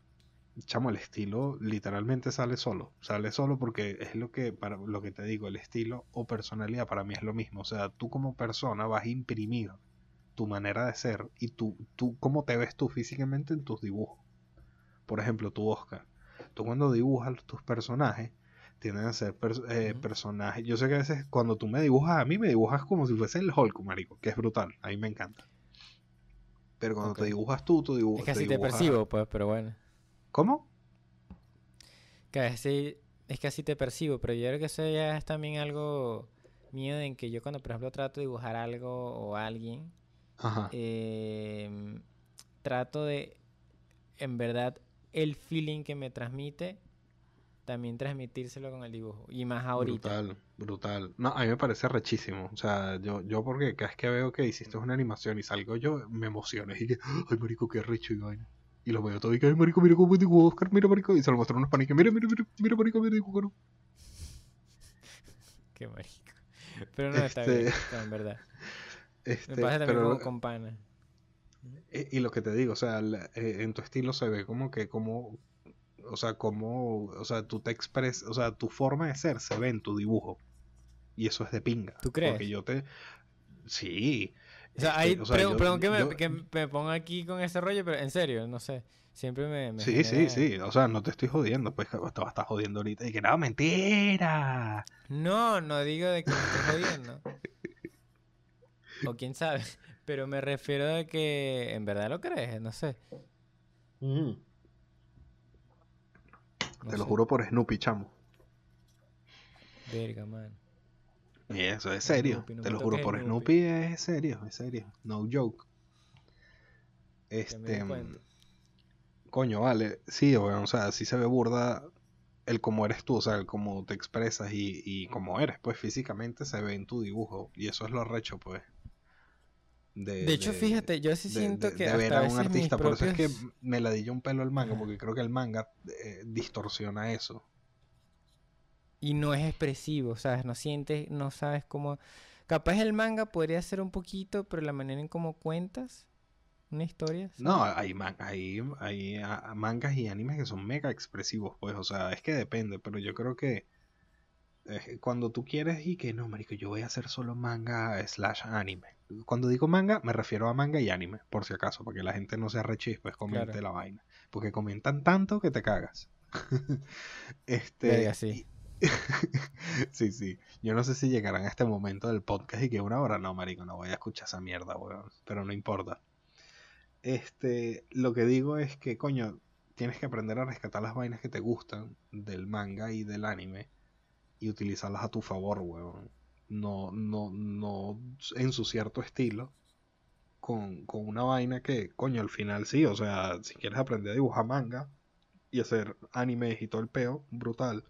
Speaker 2: chamo, el estilo literalmente sale solo. Sale solo porque es lo que, para lo que te digo, el estilo o personalidad para mí es lo mismo. O sea, tú como persona vas a imprimir tu manera de ser y tú, tú cómo te ves tú físicamente en tus dibujos. Por ejemplo, tú, Oscar, tú cuando dibujas tus personajes, tienden a ser pers- eh,
Speaker 1: Ujú.
Speaker 2: personajes. Yo sé que a veces cuando tú me dibujas a mí, me dibujas como si fuese el Hulk, marico, que es brutal, a mí me encanta. Pero cuando
Speaker 1: Ok.
Speaker 2: te dibujas tú, tú dibu-
Speaker 1: Es que así te
Speaker 2: dibujas-
Speaker 1: percibo, pues, pero bueno.
Speaker 2: ¿Cómo?
Speaker 1: Que así, es que así te percibo, pero yo creo que eso ya es también algo mío en que yo cuando, por ejemplo, trato de dibujar algo o alguien,
Speaker 2: Ajá.
Speaker 1: em, trato de, en verdad, el feeling que me transmite, también transmitírselo con el dibujo. Y más ahorita.
Speaker 2: Brutal, brutal. No, a mí me parece rechísimo. O sea, yo, yo porque cada vez que veo que hiciste una animación y salgo yo, me emociono. Y que, ay, marico, qué recho y vaina. Y lo veo todo y que, ay, marico, mira cómo dibujo Oscar, mira, marico. Y se lo muestro unos panes que, mira, mira, mira, mira, marico, mira, dibujo. ¿no?". <laughs>
Speaker 1: Qué marico. Pero no, está
Speaker 2: Este,
Speaker 1: bien, no, en verdad. <laughs> Me
Speaker 2: Este,
Speaker 1: pasa también
Speaker 2: pero,
Speaker 1: como con pana.
Speaker 2: eh, y lo que te digo, o sea, eh, en tu estilo se ve como que, como, o sea, como, o sea, tú te expresas, o sea, tu forma de ser se ve en tu dibujo. Y eso es de pinga.
Speaker 1: ¿Tú crees?
Speaker 2: Porque yo te, sí.
Speaker 1: O sea,
Speaker 2: este,
Speaker 1: hay,
Speaker 2: o sea,
Speaker 1: perdón,
Speaker 2: yo-
Speaker 1: perdón que, me,
Speaker 2: yo-
Speaker 1: que me ponga aquí con ese rollo, pero en serio, no sé. Siempre me... me
Speaker 2: Sí, sí,
Speaker 1: genera-
Speaker 2: sí. O sea, no te estoy jodiendo. Pues te vas a estar jodiendo ahorita. Y que no, mentira.
Speaker 1: No, no digo de que me estés jodiendo. O quién sabe. Pero me refiero de que en verdad lo crees, no sé. No
Speaker 2: Te lo juro por Snoopy, chamo.
Speaker 1: Verga, man.
Speaker 2: Y eso es serio.
Speaker 1: Snoopy, no
Speaker 2: Te lo juro por
Speaker 1: Snoopy.
Speaker 2: Snoopy, es serio, es serio. No joke. Este.
Speaker 1: cuenta.
Speaker 2: Coño, vale. Sí. O sea, sí se ve burda el cómo eres tú, o sea, el cómo te expresas y, y cómo eres, pues físicamente se ve en tu dibujo. Y eso es lo arrecho, pues.
Speaker 1: De hecho, fíjate, yo sí siento
Speaker 2: de-
Speaker 1: que hasta
Speaker 2: ver
Speaker 1: a
Speaker 2: a un artista. Por eso es que me ladilla un pelo el manga, porque creo que el manga eh, distorsiona eso.
Speaker 1: Y no es expresivo, ¿sabes? No sientes, no sabes cómo... Capaz el manga podría ser un poquito, pero la manera en cómo cuentas una historia. ¿sabes?
Speaker 2: No, hay, man- hay, hay mangas y animes que son mega expresivos, pues, o sea, es que depende, pero yo creo que cuando tú quieres y que no, marico, yo voy a hacer solo manga slash anime. Cuando digo manga, me refiero a manga y anime, por si acaso, para que la gente no se arreche después comente
Speaker 1: Claro.
Speaker 2: la vaina. Porque comentan tanto que te cagas. <laughs> este,
Speaker 1: sí. <laughs>
Speaker 2: sí, sí. Yo no sé si llegarán a este momento del podcast y que una hora no, marico, no voy a escuchar esa mierda, weón. Pero no importa. Este, lo que digo es que, coño, tienes que aprender a rescatar las vainas que te gustan del manga y del anime y utilizarlas a tu favor, weón. No, no, no ensuciar tu estilo con, con una vaina que, coño, al final sí, o sea, si quieres aprender a dibujar manga y hacer animes y todo el peo, brutal.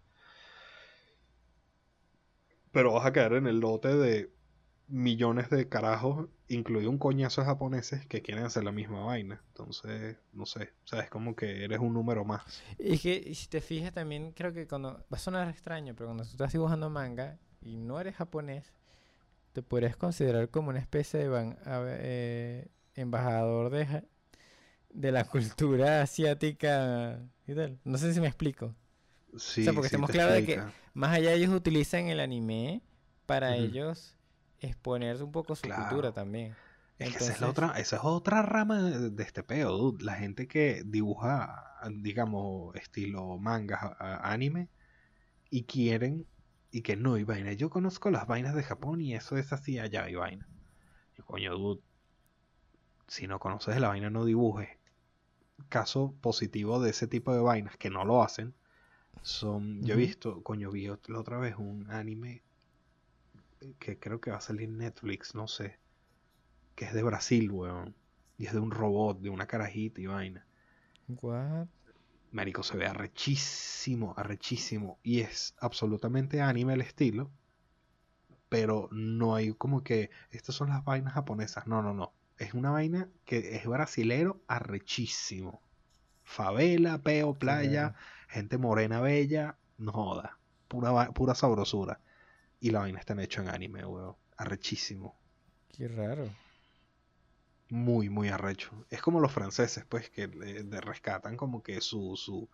Speaker 2: Pero vas a caer en el lote de millones de carajos, incluido un coñazo de japoneses que quieren hacer la misma vaina. Entonces, no sé, o sea, es como que eres un número más.
Speaker 1: Y que si te fijas también, creo que cuando... Va a sonar extraño, pero cuando tú estás dibujando manga y no eres japonés, te podrías considerar como una especie de eh, embajador de, la cultura asiática y tal. No sé si me explico.
Speaker 2: Sí,
Speaker 1: sea, porque
Speaker 2: sí
Speaker 1: estamos claros de que-. Más allá ellos utilizan el anime para ellos exponer un poco su
Speaker 2: Claro.
Speaker 1: cultura también.
Speaker 2: Es que esa es la
Speaker 1: Entonces-
Speaker 2: otra, esa es otra rama de, este peo, dude. La gente que dibuja, digamos, estilo manga, a- anime, y quieren, y que no, y vaina. Yo conozco las vainas de Japón y eso es así allá, y vaina. Y coño, dude, si no conoces la vaina, no dibujes. Caso positivo de ese tipo de vainas que no lo hacen, son, yo he visto, coño, vi la otra vez un anime que creo que va a salir en Netflix, no sé que es de Brasil, weón. Y es de un robot, de una carajita y vaina.
Speaker 1: What?
Speaker 2: Marico, se ve arrechísimo, arrechísimo. Y es absolutamente anime el estilo. Pero no hay como que. Estas son las vainas japonesas. No, no, no. Es una vaina que es brasilero arrechísimo. Favela, peo, playa, gente morena bella. No joda. Pura, pura sabrosura. Y la vaina está hecho en anime, weón. Arrechísimo.
Speaker 1: Qué raro.
Speaker 2: Muy, muy arrecho. Es como los franceses, pues, que rescatan como que su, su,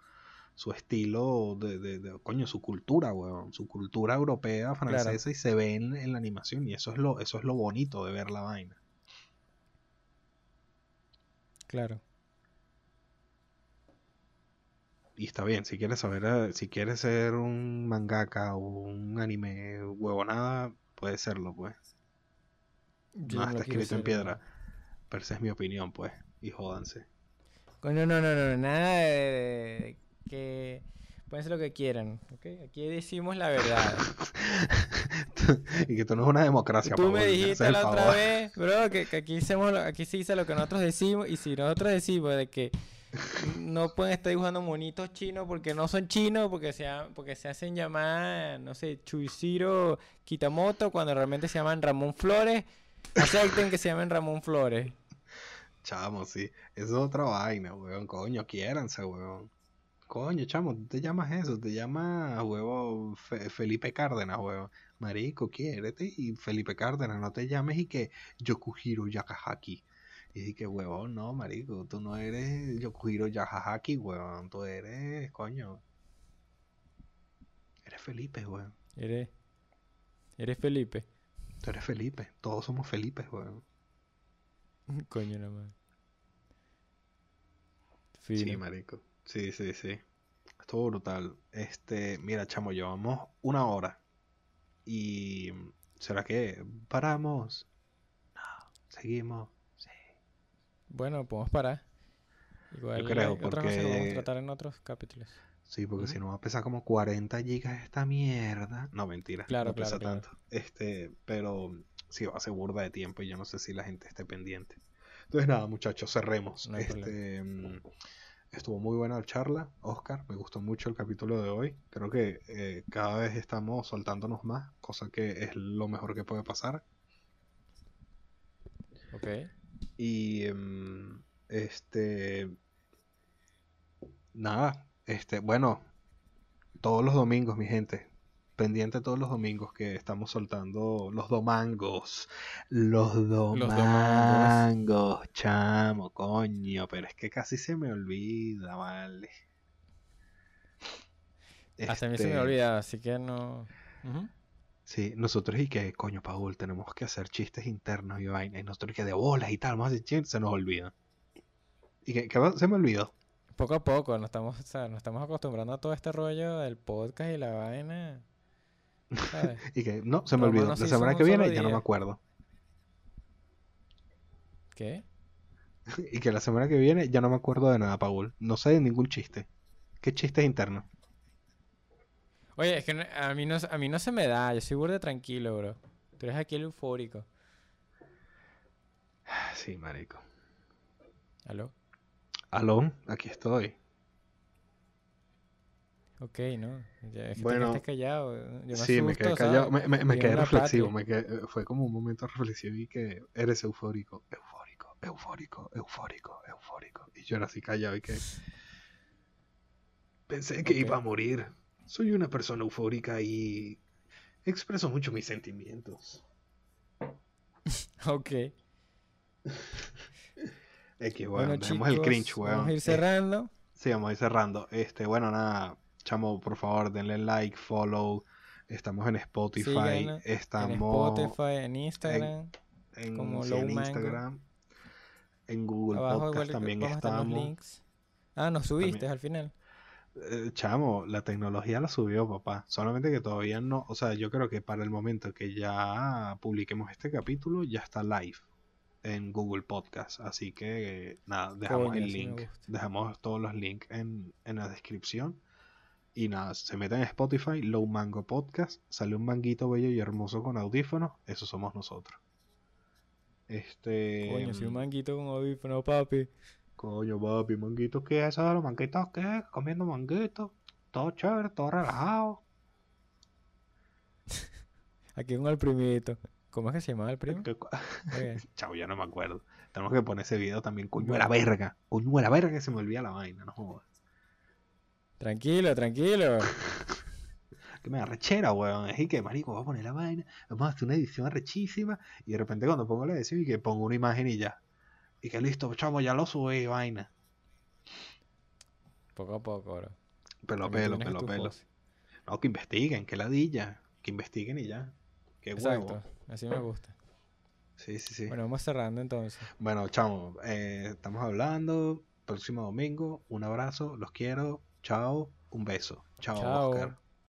Speaker 2: su estilo de, de- de- coño, su cultura, weón. Su cultura europea, francesa, y se ve en, en la animación. Y eso es lo, eso es lo bonito de ver la vaina.
Speaker 1: Claro.
Speaker 2: Y está bien, si quieres saber, eh, si quieres ser un mangaka o un anime huevonada, puede serlo, pues.
Speaker 1: Yo
Speaker 2: No está escrito en piedra.
Speaker 1: ¿no?
Speaker 2: Pero esa es mi opinión, pues. Y jódanse.
Speaker 1: Coño, no, no, no, nada de, de- que pueden ser lo que quieran, ¿ok? Aquí decimos la verdad. <laughs>
Speaker 2: y que esto no es una democracia,
Speaker 1: Tú me dijiste la otra
Speaker 2: favor.
Speaker 1: vez, bro, que, que aquí, hacemos lo- aquí se dice lo que nosotros decimos y si nosotros decimos de que no pueden estar dibujando monitos chinos porque no son chinos, porque se, porque se hacen llamar, no sé, Chuichiro Kitamoto cuando realmente se llaman Ramón Flores, acepten que se llamen Ramón Flores.
Speaker 2: Chamo, sí. Eso es otra vaina, weón. Coño, quiéranse, weón. Coño, chamo, tú te llamas eso, te llamas, huevo, Fe- Felipe Cárdenas, weón. Marico, quiérete y Felipe Cárdenas, no te llames y que Yokuhiro Yakahaki. Y dije que, huevón, no, marico, tú no eres Yokuhiro Yakahaki, weón. Tú eres, coño. Eres Felipe, weón.
Speaker 1: Eres, eres Felipe.
Speaker 2: Tú eres Felipe. Todos somos Felipe, weón. <laughs>
Speaker 1: Coño, no más.
Speaker 2: Sí, marico. Sí, sí, sí. Estuvo brutal. Este, mira, chamo, llevamos una hora. Y ¿será que paramos? No, seguimos.
Speaker 1: Bueno, podemos parar. Igual
Speaker 2: creo,
Speaker 1: cosas que vamos a tratar en otros capítulos.
Speaker 2: Sí, porque si no va a pesar como 40 gigas esta mierda. No, mentira.
Speaker 1: Claro,
Speaker 2: no pesa
Speaker 1: claro, claro.
Speaker 2: tanto. Este, pero sí va a ser burda de tiempo y yo no sé si la gente esté pendiente. Entonces nada, muchachos, cerremos.
Speaker 1: No
Speaker 2: este, mm, estuvo muy buena la charla, Oscar. Me gustó mucho el capítulo de hoy. Creo que eh, cada vez estamos soltándonos más, cosa que es lo mejor que puede pasar.
Speaker 1: Ok.
Speaker 2: Y em, este nada, este, bueno, todos los domingos, mi gente, pendiente todos los domingos que estamos soltando los domangos. Los
Speaker 1: domangos.
Speaker 2: domangos, chamo, coño, pero es que casi se me olvida, vale.
Speaker 1: Hasta a mí se me
Speaker 2: Este,
Speaker 1: olvida, así que no.
Speaker 2: Sí, nosotros y que, coño, Paul, tenemos que hacer chistes internos y vaina. Y nosotros que de bolas y tal, vamos a hacer chistes, se nos olvida. Y que, se me olvidó.
Speaker 1: Poco a poco nos estamos, o sea, nos estamos acostumbrando a todo este rollo del podcast y la vaina. ¿Sabes? <laughs>
Speaker 2: Y que, no, se me olvidó. La semana que viene ya no me acuerdo.
Speaker 1: ¿Qué? <laughs>
Speaker 2: Y que la semana que viene ya no me acuerdo de nada, Paul. No sé de ningún chiste. ¿Qué chiste es interno?
Speaker 1: Oye, es que a mí no, a mí no se me da, yo soy burde tranquilo, bro. Tú eres aquí el eufórico. <sighs>
Speaker 2: Sí, marico.
Speaker 1: ¿Aló?
Speaker 2: Aló, aquí estoy.
Speaker 1: Ok, no. Ya, es que
Speaker 2: Bueno,
Speaker 1: te callado. Yo me
Speaker 2: sí, me quedé callado.
Speaker 1: ¿sabes?
Speaker 2: Me, me- me
Speaker 1: Vivo
Speaker 2: quedé reflexivo. Me quedé- fue como un momento reflexivo y que eres eufórico, eufórico, eufórico, eufórico, eufórico. Y yo era así callado y que pensé que iba a morir. Soy una persona eufórica y expreso mucho mis sentimientos. <laughs>
Speaker 1: Ok. <laughs>
Speaker 2: Es que
Speaker 1: Bueno,
Speaker 2: bueno, dejemos el cringe, weón.
Speaker 1: vamos a ir
Speaker 2: Eh,
Speaker 1: cerrando.
Speaker 2: Sí, vamos a ir cerrando. Este, bueno, nada, chamo, por favor, denle like, follow. Estamos en Spotify,
Speaker 1: Síganos
Speaker 2: estamos
Speaker 1: En Spotify, en Instagram.
Speaker 2: en,
Speaker 1: como
Speaker 2: sí,
Speaker 1: Low
Speaker 2: en
Speaker 1: Mango.
Speaker 2: Instagram, en Google
Speaker 1: Abajo
Speaker 2: Podcast
Speaker 1: igual
Speaker 2: también estamos.
Speaker 1: Ah, nos subiste
Speaker 2: También.
Speaker 1: al final.
Speaker 2: Eh, chamo, la tecnología la subió, papá. Solamente que todavía no, o sea, yo creo que para el momento que ya publiquemos este capítulo, ya está live en Google Podcast. Así que nada, dejamos
Speaker 1: Coño,
Speaker 2: el link, dejamos todos los links en, en la descripción. Y nada, se meten en Spotify, Low Mango Podcast, sale un manguito bello y hermoso con audífonos, eso somos nosotros. Este.
Speaker 1: Coño, soy un manguito con audífono, papi.
Speaker 2: Coño, papi, manguitos, ¿qué es eso de los manguitos? ¿Qué? Comiendo manguitos. Todo chévere, todo relajado. <laughs>
Speaker 1: Aquí con el primito. ¿Cómo es que se llamaba el primo?
Speaker 2: ¿Qué cu-
Speaker 1: Oye, <laughs>
Speaker 2: Chavo, ya no me acuerdo. Tenemos que poner ese video también. Coño, de la verga. Coño, de la verga que se me olvida la vaina, no jodas.
Speaker 1: Tranquilo, tranquilo. <laughs>
Speaker 2: Que me da rechera, weón. Es que, marico, voy a poner la vaina. Vamos a hacer una edición arrechísima. Y de repente cuando pongo la edición y que pongo una imagen y ya. Y que listo, chavo, ya lo subí, vaina.
Speaker 1: Poco a poco, bro.
Speaker 2: Pelo pelo, pelo pelo.
Speaker 1: voz.
Speaker 2: No, que investiguen, que ladilla. Que investiguen y ya. Qué huevo.
Speaker 1: Exacto, así me gusta.
Speaker 2: Sí, sí, sí.
Speaker 1: Bueno, vamos cerrando entonces.
Speaker 2: Bueno, chamo, eh, estamos hablando. Próximo domingo, un abrazo, los quiero. Chao, un beso. Chao,
Speaker 1: Chao.
Speaker 2: Oscar.